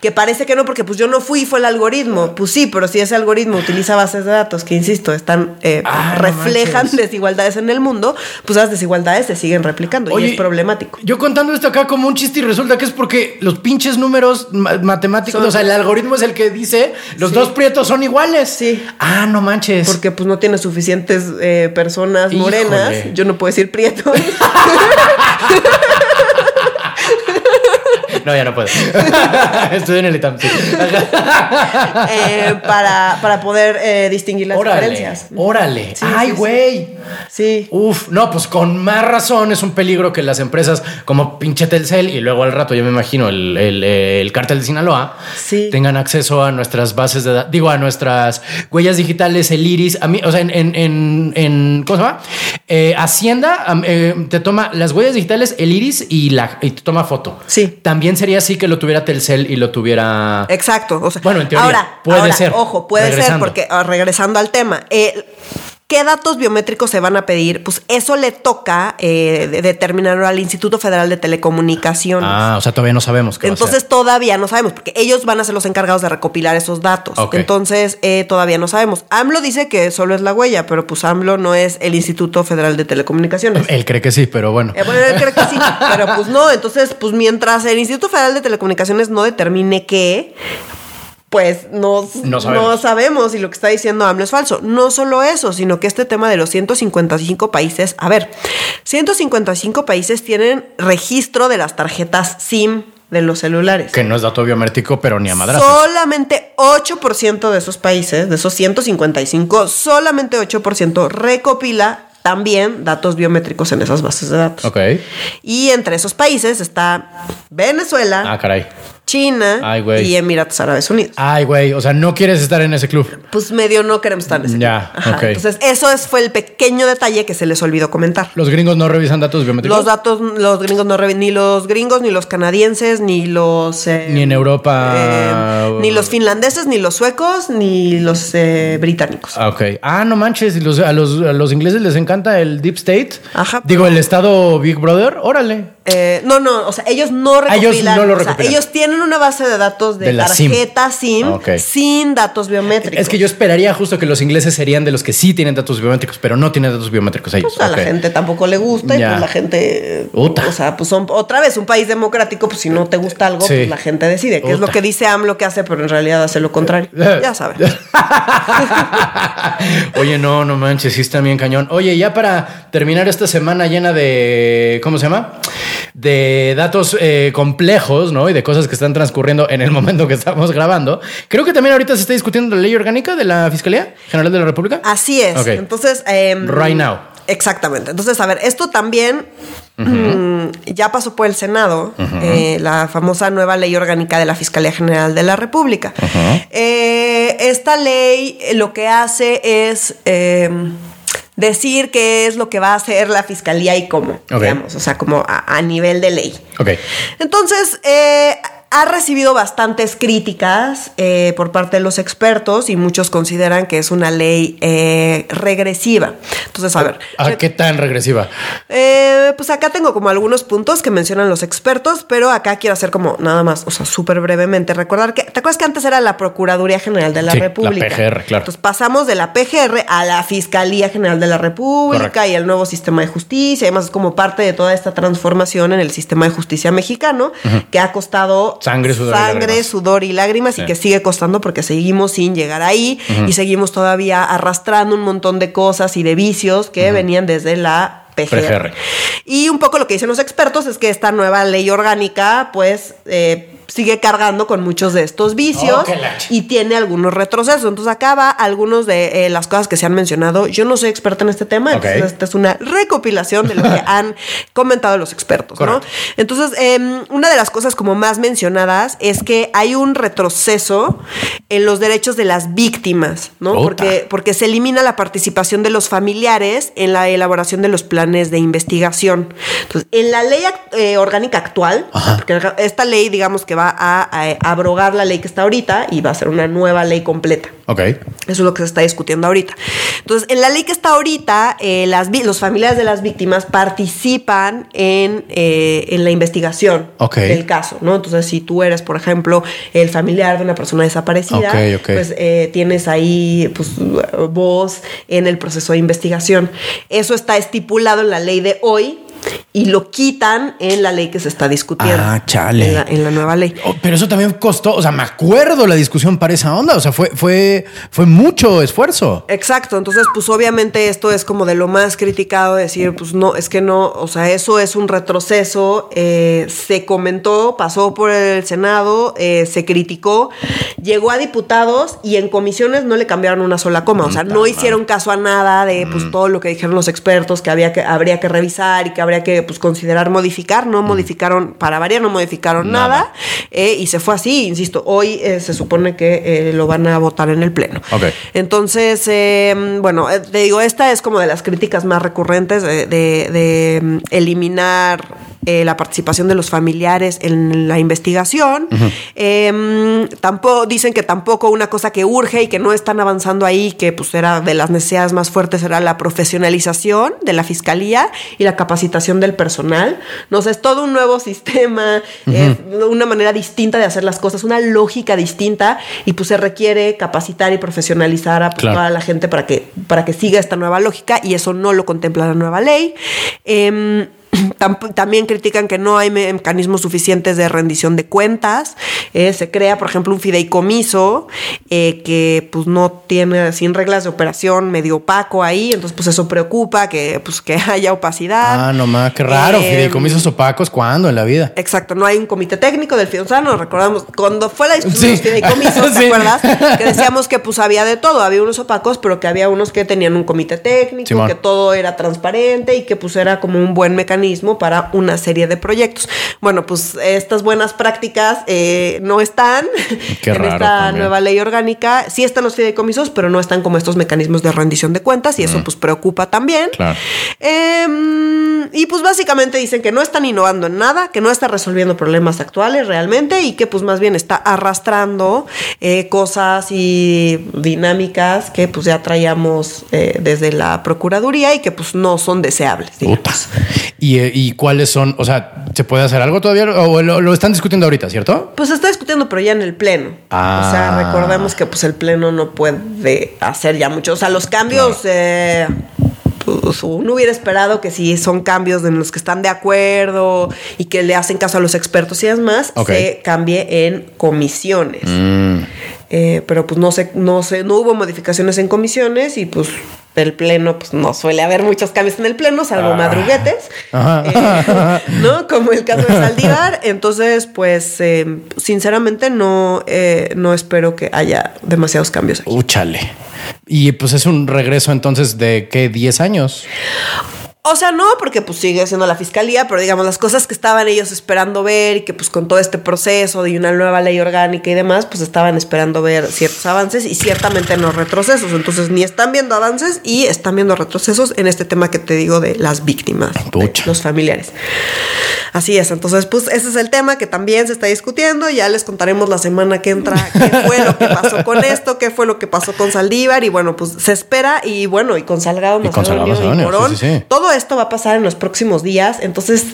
que parece que no porque pues yo no fui fue el algoritmo, pues sí, pero si ese algoritmo utiliza bases de datos que insisto están eh, Ah, reflejan desigualdades en el mundo, pues las desigualdades se siguen replicando Oye, y es problemático. Yo contando esto acá como un chiste y resulta que es porque los pinches números ma- matemáticos, Son- o sea, el algoritmo es el que dice los Sí. dos prietos son iguales. Sí. Ah, no manches. Porque pues no tiene suficientes eh, personas Híjole. morenas, yo no puedo decir prieto. No, ya no puedo. Estoy en el ITAM. sí. eh, para, para poder eh, distinguir las Órale. diferencias. Órale. Sí, Ay, sí, sí. güey. Sí. Uf, no, pues con más razón es un peligro que las empresas como pinche Telcel y luego al rato yo me imagino el, el, el cártel de Sinaloa Sí. tengan acceso a nuestras bases de digo, a nuestras huellas digitales, el iris, a mí, o sea, en, en, en, en- ¿cómo se llama? Eh, Hacienda eh, te toma las huellas digitales, el iris y, la, y te toma foto. Sí. También sería sí que lo tuviera Telcel y lo tuviera. Exacto. O sea, Bueno, en teoría, ahora, puede ahora, ser. Ojo, puede ser porque ah, regresando al tema. eh, ¿Qué datos biométricos se van a pedir? Pues eso le toca eh, de- determinar al Instituto Federal de Telecomunicaciones. Ah, o sea, todavía no sabemos qué va a Entonces todavía no sabemos, porque ellos van a ser los encargados de recopilar esos datos. Entonces eh, todavía no sabemos. AMLO dice que solo es la huella, pero pues AMLO no es el Instituto Federal de Telecomunicaciones. Él cree que sí, pero bueno. Eh, bueno, él cree que sí, pero pues no. Entonces, pues mientras el Instituto Federal de Telecomunicaciones no determine qué, pues no, No sabemos. no sabemos y lo que está diciendo AMLO es falso. No solo eso, sino que este tema de los 155 países, a ver, 155 países tienen registro de las tarjetas SIM de los celulares. Que no es dato biométrico, pero ni a madrazos. Solamente 8% de esos países, de esos 155, solamente 8% recopila también datos biométricos en esas bases de datos. Ok. Y entre esos países está Venezuela, Ah, caray. China Ay, y Emiratos Árabes Unidos. Ay, güey. O sea, no quieres estar en ese club. Pues medio no queremos estar en ese Ya, club. Ajá. Entonces, eso es, fue el pequeño detalle que se les olvidó comentar. Los gringos no revisan datos biométricos. Los datos, los gringos no revi- ni los gringos, ni los canadienses, ni los eh, Ni en Europa. eh, ni los finlandeses, ni los suecos, ni los eh, británicos. Ah, Ok. Ah, no manches. los- a, los, a los ingleses les encanta el Deep State. Ajá. Digo, el estado Big Brother. Órale. Eh, no, no, o sea, ellos no Ah, ellos recopilan. no lo o sea, recopilan. ellos tienen una base de datos de, De SIM. tarjeta SIM, Ok. sin datos biométricos. Es que yo esperaría justo que los ingleses serían de los que sí tienen datos biométricos, pero no tienen datos biométricos ellos. Pues a la gente tampoco le gusta y pues la gente, Uta. o sea, pues son otra vez un país democrático, pues si no te gusta algo, Sí. pues la gente decide, que es lo que dice AMLO que hace, pero en realidad hace lo contrario. ya sabes. Oye, no, no manches, sí está bien cañón. Oye, ya para terminar esta semana llena de, ¿cómo se llama? De datos eh, complejos, ¿no? Y de cosas que están transcurriendo en el momento que estamos grabando. Creo que también ahorita se está discutiendo la ley orgánica de la Fiscalía General de la República. Así es. Entonces, em, Right now. Exactamente. Entonces, a ver, esto también mm, ya pasó por el Senado, eh, la famosa nueva ley orgánica de la Fiscalía General de la República. Eh, esta ley eh, lo que hace es em, decir qué es lo que va a hacer la Fiscalía y cómo, Ok. digamos, o sea, como a, a nivel de ley. Ok. Entonces, eh, ha recibido bastantes críticas eh, por parte de los expertos y muchos consideran que es una ley eh, regresiva. Entonces, a ver. ¿A qué tan regresiva? eh, pues acá tengo como algunos puntos que mencionan los expertos, pero acá quiero hacer como nada más, o sea, súper brevemente. Recordar que, ¿te acuerdas que antes era la Procuraduría General de la Sí, la República? PGR, claro. Entonces pasamos de la PGR a la Fiscalía General de la República Correcto. y el nuevo sistema de justicia. Además, es como parte de toda esta transformación en el sistema de justicia mexicano que ha costado Sangre, sudor y sangre, lágrimas. sudor y lágrimas Sí. y que sigue costando porque seguimos sin llegar ahí y seguimos todavía arrastrando un montón de cosas y de vicios que venían desde la PGR. PGR. Y un poco lo que dicen los expertos es que esta nueva ley orgánica, pues, eh, sigue cargando con muchos de estos vicios Oh, y tiene algunos retrocesos. Entonces, acá va algunos de eh, las cosas que se han mencionado. Yo no soy experta en este tema, entonces esta es una recopilación de lo que han comentado los expertos. Entonces, em, una de las cosas como más mencionadas es que hay un retroceso en los derechos de las víctimas, ¿no? Porque, porque se elimina la participación de los familiares en la elaboración de los planes de investigación. Entonces, en la ley act- eh, orgánica actual, Ajá. porque esta ley, digamos que va a, a abrogar la ley que está ahorita y va a ser una nueva ley completa. Ok. Eso es lo que se está discutiendo ahorita. Entonces, en la ley que está ahorita, eh, las, los familiares de las víctimas participan en, eh, en la investigación Ok. del caso, ¿no? Entonces, si tú eres, por ejemplo, el familiar de una persona desaparecida, Ok, ok. pues eh, tienes ahí pues, voz en el proceso de investigación. Eso está estipulado en la ley de hoy y lo quitan en la ley que se está discutiendo. Ah, chale. En la, en la nueva ley. Oh, pero eso también costó, o sea, me acuerdo la discusión para esa onda, o sea, fue, fue, fue mucho esfuerzo. Exacto, entonces pues obviamente esto es como de lo más criticado, decir pues no, es que no, o sea, eso es un retroceso, eh, se comentó, pasó por el Senado, eh, se criticó, llegó a diputados y en comisiones no le cambiaron una sola coma, o sea, no hicieron caso a nada de pues todo lo que dijeron los expertos que había que habría que revisar y que habría que pues considerar modificar, no modificaron, para variar no modificaron Nada. nada, eh, y se fue así, insisto, hoy eh, se supone que eh, lo van a votar en el Pleno. Entonces, eh, bueno, te digo, esta es como de las críticas más recurrentes de, de- de, mm, eliminar eh, la participación de los familiares en la investigación. Em, tampoco, dicen que tampoco una cosa que urge y que no están avanzando ahí, que pues era de las necesidades más fuertes, era la profesionalización de la fiscalía y la capacitación del personal. No sé, es todo un nuevo sistema, es una manera distinta de hacer las cosas, una lógica distinta y pues se requiere capacitar y profesionalizar a pues, toda la gente para que, para que siga esta nueva lógica y eso no lo contempla la nueva ley. Em, también critican que no hay mecanismos suficientes de rendición de cuentas. Eh, se crea, por ejemplo, un fideicomiso eh, que pues no tiene sin reglas de operación, medio opaco ahí. Entonces, pues eso preocupa que, pues, que haya opacidad. Ah, nomás, qué raro. Eh, fideicomisos opacos, ¿cuándo en la vida? Exacto, no hay un comité técnico del fideicomiso. recordamos cuando fue la discusión de los fideicomisos, ¿te acuerdas? Que decíamos que pues había de todo. Había unos opacos, pero que había unos que tenían un comité técnico, que todo era transparente y que pues era como un buen mecanismo para una serie de proyectos. Bueno, pues estas buenas prácticas eh, no están en esta nueva ley orgánica. Sí están los fideicomisos, pero no están como estos mecanismos de rendición de cuentas y eso pues preocupa también. Em, y pues básicamente dicen que no están innovando en nada, que no está resolviendo problemas actuales realmente y que pues más bien está arrastrando eh, cosas y dinámicas que pues ya traíamos eh, desde la Procuraduría y que pues no son deseables. Y eh, y, cuáles son, o sea, ¿se puede hacer algo todavía o lo, están discutiendo ahorita, cierto? Pues se está discutiendo, pero ya en el pleno. O sea, ah. recordemos que pues el pleno no puede hacer ya mucho. O sea, los cambios... Eh, pues, uno hubiera esperado que si son cambios en los que están de acuerdo y que le hacen caso a los expertos y demás, se cambie en comisiones. Mm. Eh, pero pues no sé, no sé, no hubo modificaciones en comisiones y pues el pleno, pues no suele haber muchos cambios en el pleno, salvo ah. madruguetes, eh, ¿no? Como el caso de Saldívar. Entonces, pues, eh, sinceramente, no, eh, no espero que haya demasiados cambios. Aquí. Úchale. Y pues es un regreso entonces de qué, 10 años. O sea, no, porque pues sigue siendo la fiscalía, pero digamos, las cosas que estaban ellos esperando ver y que pues con todo este proceso de una nueva ley orgánica y demás, pues estaban esperando ver ciertos avances y ciertamente no retrocesos. Entonces, ni están viendo avances y están viendo retrocesos en este tema que te digo de las víctimas, los familiares. Así es, entonces pues ese es el tema que también se está discutiendo, ya les contaremos la semana que entra qué fue lo que pasó con esto, qué fue lo que pasó con Saldívar y bueno, pues se espera y bueno, y con Salgado, y con Salgado y Morón, todo esto va a pasar en los próximos días, entonces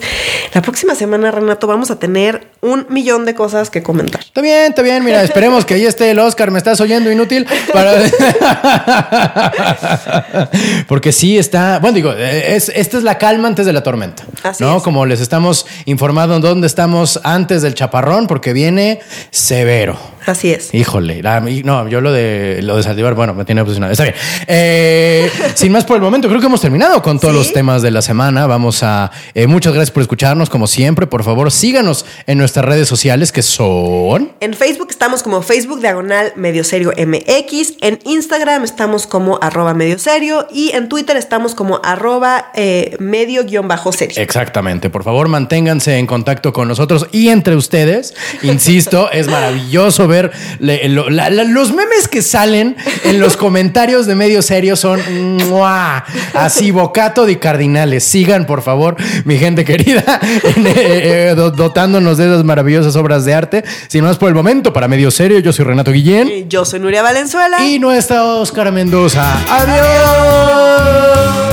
la próxima semana Renato vamos a tener un millón de cosas que comentar. Está bien, está bien, mira, esperemos que ahí esté el Oscar, me estás oyendo inútil Porque sí está, bueno, digo, es, esta es la calma antes de la tormenta, Así ¿no? Como les estamos informado dónde estamos antes del chaparrón, porque viene severo. Así es. Híjole, no, yo lo de lo de Saldívar, bueno, me tiene obsesionado. Está bien. Eh, sin más por el momento, creo que hemos terminado con todos los temas de la semana. Vamos a. Eh, muchas gracias por escucharnos, como siempre. Por favor, síganos en nuestras redes sociales que son. En Facebook estamos como Facebook Diagonal Medio Serio MX. En Instagram estamos como arroba medio serio. Y en Twitter estamos como arroba eh, medio guion bajo serio. Exactamente. Por favor, manténganse en contacto con nosotros y entre ustedes. Insisto, es maravilloso ver los memes que salen en los comentarios de medio serio son así bocato de cardinales. Sigan, por favor, mi gente querida, eh, eh, dotándonos de esas maravillosas obras de arte. Si no es por el momento, para medio serio, yo soy Renato Guillén. Yo soy Nuria Valenzuela. Y nuestra Oscar Mendoza. Adiós.